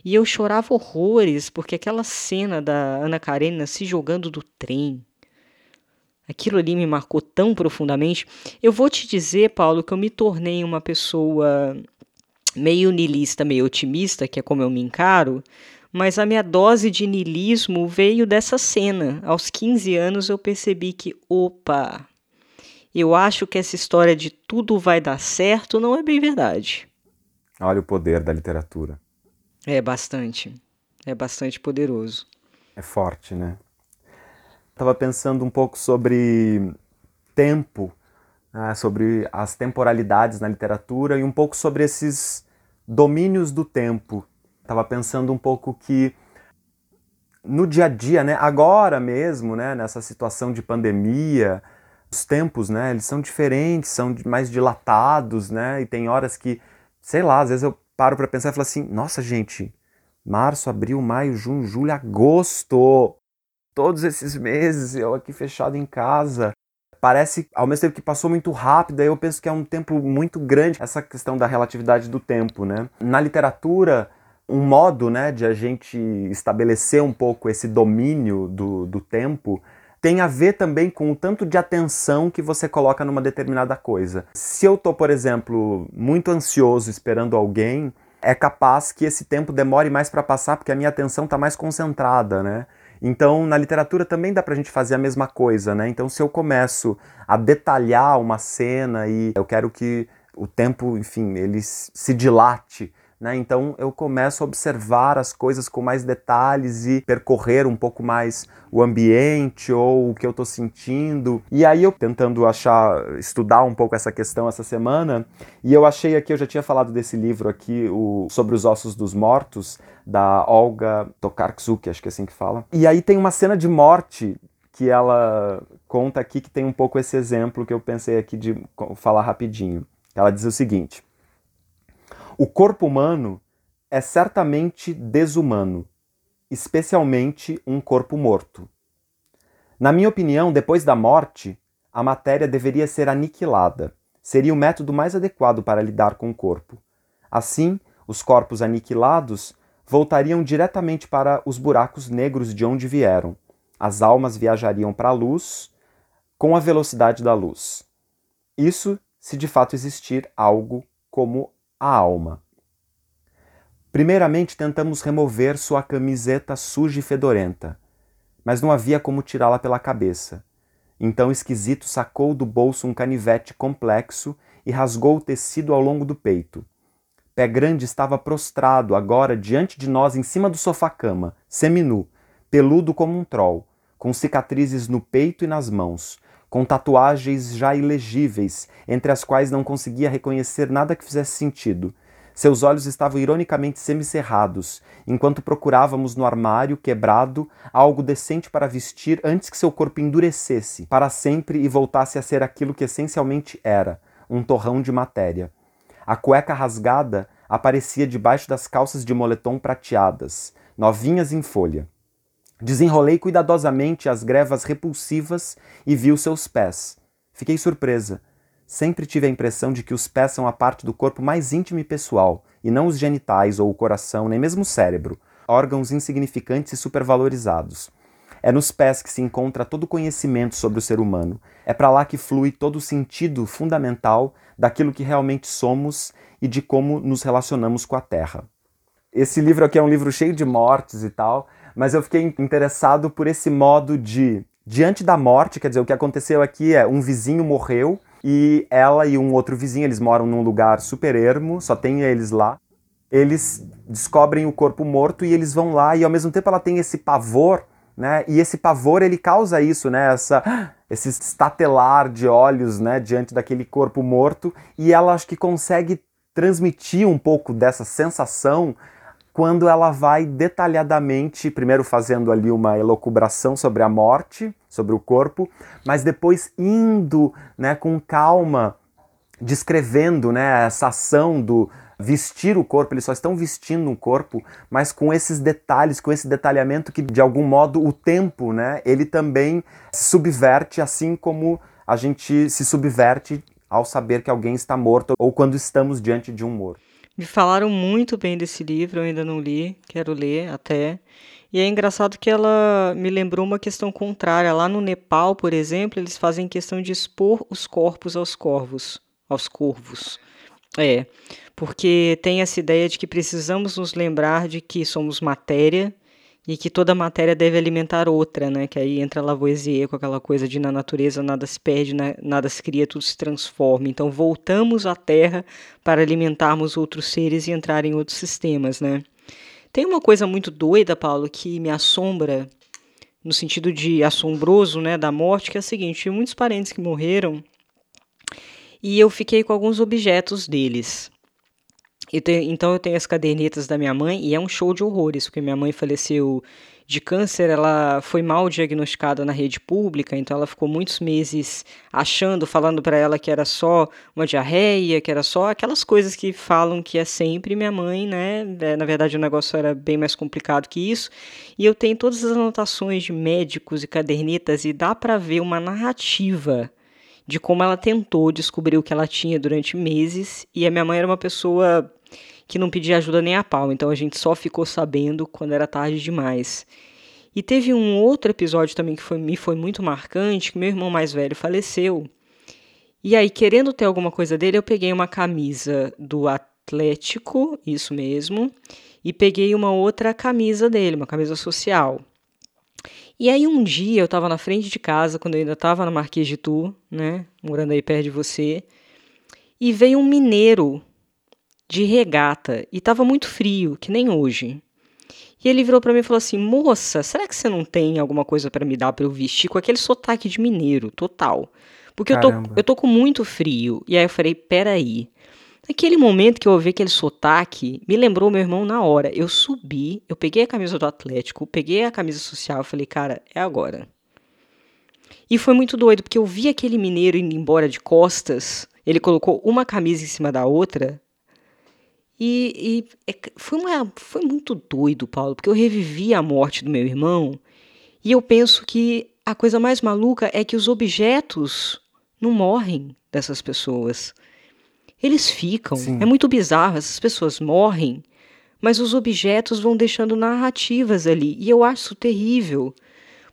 E eu chorava horrores, porque aquela cena da Ana Karenina se jogando do trem, Aquilo ali me marcou tão profundamente. Eu vou te dizer, Paulo, que eu me tornei uma pessoa meio nilista, meio otimista, que é como eu me encaro, mas a minha dose de nilismo veio dessa cena. Aos 15 anos eu percebi que, opa, eu acho que essa história de tudo vai dar certo não é bem verdade. Olha o poder da literatura. É bastante. É bastante poderoso. É forte, né? Estava pensando um pouco sobre tempo, né, sobre as temporalidades na literatura e um pouco sobre esses domínios do tempo. Estava pensando um pouco que no dia a dia, né, agora mesmo, né, nessa situação de pandemia, os tempos, né, eles são diferentes, são mais dilatados, né, e tem horas que, sei lá, às vezes eu paro para pensar e falo assim, nossa gente, março, abril, maio, junho, julho, agosto, todos esses meses eu aqui fechado em casa. Parece, ao mesmo tempo que passou muito rápido, eu penso que é um tempo muito grande essa questão da relatividade do tempo, né? Na literatura, um modo, né, de a gente estabelecer um pouco esse domínio do, do tempo tem a ver também com o tanto de atenção que você coloca numa determinada coisa. Se eu tô, por exemplo, muito ansioso esperando alguém, é capaz que esse tempo demore mais para passar porque a minha atenção está mais concentrada, né? Então, na literatura também dá pra gente fazer a mesma coisa, né? Então, se eu começo a detalhar uma cena e eu quero que o tempo, enfim, ele se dilate né? Então eu começo a observar as coisas com mais detalhes e percorrer um pouco mais o ambiente ou o que eu estou sentindo. E aí eu tentando achar, estudar um pouco essa questão essa semana, e eu achei aqui, eu já tinha falado desse livro aqui, o Sobre os Ossos dos Mortos, da Olga Tokarczuk, acho que é assim que fala. E aí tem uma cena de morte que ela conta aqui que tem um pouco esse exemplo que eu pensei aqui de falar rapidinho. Ela diz o seguinte: o corpo humano é certamente desumano, especialmente um corpo morto. Na minha opinião, depois da morte, a matéria deveria ser aniquilada. Seria o método mais adequado para lidar com o corpo. Assim, os corpos aniquilados voltariam diretamente para os buracos negros de onde vieram. As almas viajariam para a luz com a velocidade da luz. Isso se de fato existir algo como a alma. Primeiramente tentamos remover sua camiseta suja e fedorenta, mas não havia como tirá-la pela cabeça. Então Esquisito sacou do bolso um canivete complexo e rasgou o tecido ao longo do peito. Pé Grande estava prostrado agora diante de nós em cima do sofá-cama, seminu, peludo como um troll, com cicatrizes no peito e nas mãos, com tatuagens já ilegíveis, entre as quais não conseguia reconhecer nada que fizesse sentido. Seus olhos estavam ironicamente semicerrados, enquanto procurávamos no armário quebrado algo decente para vestir antes que seu corpo endurecesse para sempre e voltasse a ser aquilo que essencialmente era, um torrão de matéria. A cueca rasgada aparecia debaixo das calças de moletom prateadas, novinhas em folha. Desenrolei cuidadosamente as grevas repulsivas e vi os seus pés. Fiquei surpresa. Sempre tive a impressão de que os pés são a parte do corpo mais íntima e pessoal, e não os genitais ou o coração, nem mesmo o cérebro, órgãos insignificantes e supervalorizados. É nos pés que se encontra todo o conhecimento sobre o ser humano. É para lá que flui todo o sentido fundamental daquilo que realmente somos e de como nos relacionamos com a Terra. esse livro aqui é um livro cheio de mortes e tal, mas eu fiquei interessado por esse modo de diante da morte, quer dizer, o que aconteceu aqui é um vizinho morreu e ela e um outro vizinho, eles moram num lugar super ermo, só tem eles lá. Eles descobrem o corpo morto e eles vão lá e ao mesmo tempo ela tem esse pavor, né? E esse pavor ele causa isso, né? Essa esse estatelar de olhos, né, diante daquele corpo morto e ela acho que consegue transmitir um pouco dessa sensação quando ela vai detalhadamente, primeiro fazendo ali uma elocubração sobre a morte, sobre o corpo, mas depois indo né, com calma, descrevendo né, essa ação do vestir o corpo, eles só estão vestindo um corpo, mas com esses detalhes, com esse detalhamento que de algum modo o tempo, né, ele também se subverte assim como a gente se subverte ao saber que alguém está morto ou quando estamos diante de um morto. Me falaram muito bem desse livro, eu ainda não li, quero ler até. E é engraçado que ela me lembrou uma questão contrária. Lá no Nepal, por exemplo, eles fazem questão de expor os corpos aos corvos, aos corvos. É, porque tem essa ideia de que precisamos nos lembrar de que somos matéria e que toda matéria deve alimentar outra, né? Que aí entra Lavoisier com aquela coisa de na natureza nada se perde, nada se cria, tudo se transforma. Então voltamos à Terra para alimentarmos outros seres e entrar em outros sistemas, né? Tem uma coisa muito doida, Paulo, que me assombra no sentido de assombroso, né, da morte, que é o seguinte: muitos parentes que morreram e eu fiquei com alguns objetos deles. Eu tenho, então eu tenho as cadernetas da minha mãe e é um show de horrores, porque minha mãe faleceu de câncer, ela foi mal diagnosticada na rede pública, então ela ficou muitos meses achando, falando para ela que era só uma diarreia, que era só aquelas coisas que falam que é sempre minha mãe, né? É, na verdade o negócio era bem mais complicado que isso. E eu tenho todas as anotações de médicos e cadernetas e dá para ver uma narrativa de como ela tentou descobrir o que ela tinha durante meses. E a minha mãe era uma pessoa que não pedia ajuda nem a pau, então a gente só ficou sabendo quando era tarde demais. E teve um outro episódio também que foi, me foi muito marcante, que meu irmão mais velho faleceu. E aí, querendo ter alguma coisa dele, eu peguei uma camisa do Atlético, isso mesmo, e peguei uma outra camisa dele, uma camisa social. E aí um dia eu estava na frente de casa, quando eu ainda estava na Marquês de Tu, né, morando aí perto de você, e veio um mineiro de regata e estava muito frio, que nem hoje. E ele virou para mim e falou assim: Moça, será que você não tem alguma coisa para me dar para eu vestir com aquele sotaque de mineiro, total? Porque eu tô, eu tô com muito frio. E aí eu falei: Peraí. Naquele momento que eu ouvi aquele sotaque, me lembrou meu irmão na hora. Eu subi, eu peguei a camisa do Atlético, peguei a camisa social, falei: Cara, é agora. E foi muito doido, porque eu vi aquele mineiro indo embora de costas. Ele colocou uma camisa em cima da outra e, e é foi, uma, foi muito doido, Paulo, porque eu revivi a morte do meu irmão e eu penso que a coisa mais maluca é que os objetos não morrem dessas pessoas. Eles ficam. Sim. É muito bizarro. Essas pessoas morrem, mas os objetos vão deixando narrativas ali. E eu acho isso terrível.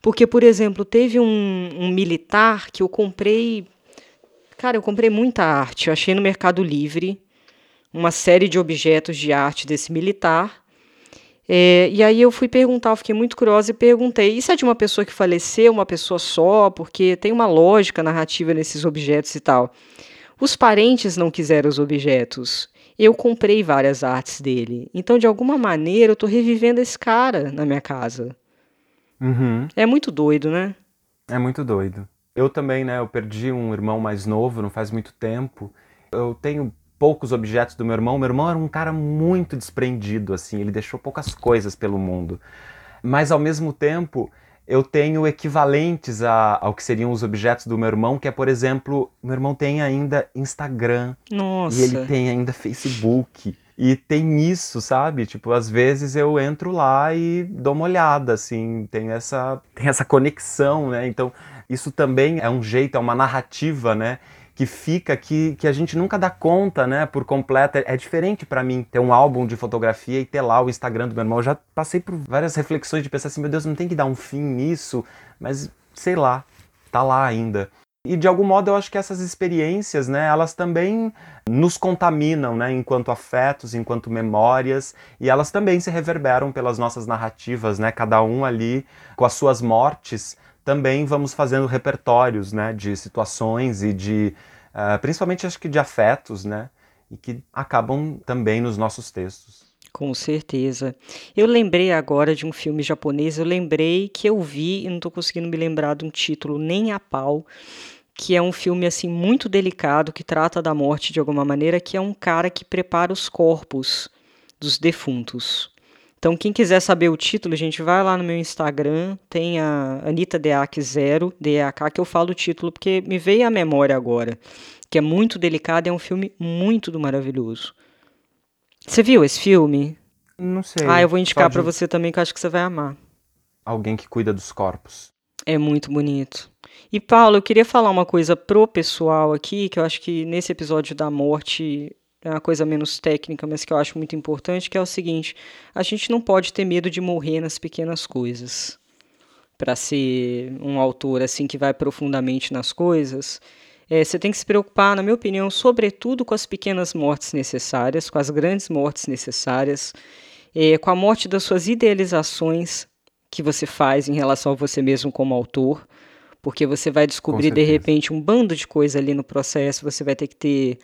Porque, por exemplo, teve um, um militar que eu comprei. Cara, eu comprei muita arte. Eu achei no Mercado Livre uma série de objetos de arte desse militar. É, e aí eu fui perguntar, eu fiquei muito curiosa e perguntei: isso é de uma pessoa que faleceu, uma pessoa só? Porque tem uma lógica narrativa nesses objetos e tal. Os parentes não quiseram os objetos. Eu comprei várias artes dele. Então, de alguma maneira, eu estou revivendo esse cara na minha casa. Uhum. É muito doido, né? É muito doido. Eu também, né? Eu perdi um irmão mais novo, não faz muito tempo. Eu tenho poucos objetos do meu irmão. Meu irmão era um cara muito desprendido, assim, ele deixou poucas coisas pelo mundo. Mas ao mesmo tempo, eu tenho equivalentes a, ao que seriam os objetos do meu irmão, que é, por exemplo, meu irmão tem ainda Instagram. Nossa. E ele tem ainda Facebook. E tem isso, sabe? Tipo, às vezes eu entro lá e dou uma olhada, assim, tem essa, tem essa conexão, né? Então, isso também é um jeito, é uma narrativa, né? Que fica que, que a gente nunca dá conta, né, por completo. É, é diferente para mim ter um álbum de fotografia e ter lá o Instagram do meu irmão. Eu já passei por várias reflexões de pensar assim, meu Deus, não tem que dar um fim nisso, mas sei lá, tá lá ainda. E de algum modo eu acho que essas experiências, né, elas também nos contaminam, né, enquanto afetos, enquanto memórias, e elas também se reverberam pelas nossas narrativas, né, cada um ali com as suas mortes, também vamos fazendo repertórios, né, de situações e de, uh, principalmente acho que de afetos, né, e que acabam também nos nossos textos. Com certeza. Eu lembrei agora de um filme japonês, eu lembrei que eu vi e não estou conseguindo me lembrar de um título nem a pau, que é um filme assim muito delicado que trata da morte de alguma maneira, que é um cara que prepara os corpos dos defuntos. Então, quem quiser saber o título, gente, vai lá no meu Instagram, tem a Anitta Deak 0, DEAK, que eu falo o título porque me veio à memória agora, que é muito delicado, é um filme muito do maravilhoso. Você viu esse filme? Não sei. Ah, eu vou indicar para você também, que eu acho que você vai amar. Alguém que cuida dos corpos. É muito bonito. E Paulo, eu queria falar uma coisa pro pessoal aqui, que eu acho que nesse episódio da morte é uma coisa menos técnica, mas que eu acho muito importante, que é o seguinte: a gente não pode ter medo de morrer nas pequenas coisas. Para ser um autor assim que vai profundamente nas coisas, é, você tem que se preocupar, na minha opinião, sobretudo com as pequenas mortes necessárias, com as grandes mortes necessárias, é, com a morte das suas idealizações que você faz em relação a você mesmo como autor, porque você vai descobrir de repente um bando de coisa ali no processo, você vai ter que ter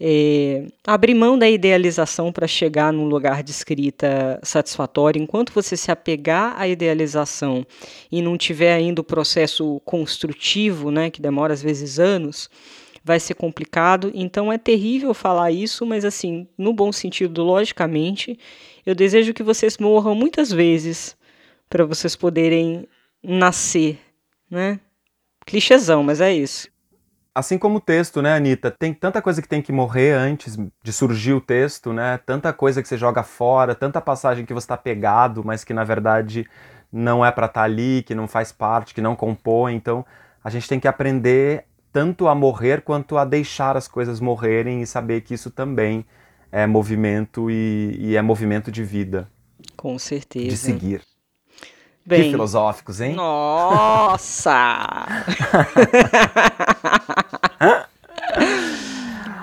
é, abrir mão da idealização para chegar num lugar de escrita satisfatório, enquanto você se apegar à idealização e não tiver ainda o processo construtivo, né, que demora às vezes anos, vai ser complicado. Então é terrível falar isso, mas assim, no bom sentido, logicamente, eu desejo que vocês morram muitas vezes para vocês poderem nascer, né? Clichêzão, mas é isso. Assim como o texto, né, Anitta? Tem tanta coisa que tem que morrer antes de surgir o texto, né? Tanta coisa que você joga fora, tanta passagem que você está pegado, mas que na verdade não é para estar tá ali, que não faz parte, que não compõe. Então a gente tem que aprender tanto a morrer quanto a deixar as coisas morrerem e saber que isso também é movimento e, e é movimento de vida. Com certeza. De seguir. Bem, que filosóficos, hein? Nossa!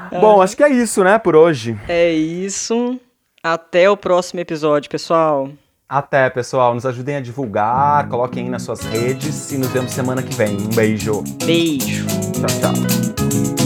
Bom, acho que é isso, né, por hoje. É isso. Até o próximo episódio, pessoal. Até, pessoal. Nos ajudem a divulgar, coloquem aí nas suas redes e nos vemos semana que vem. Um beijo. Beijo. Tchau, tchau.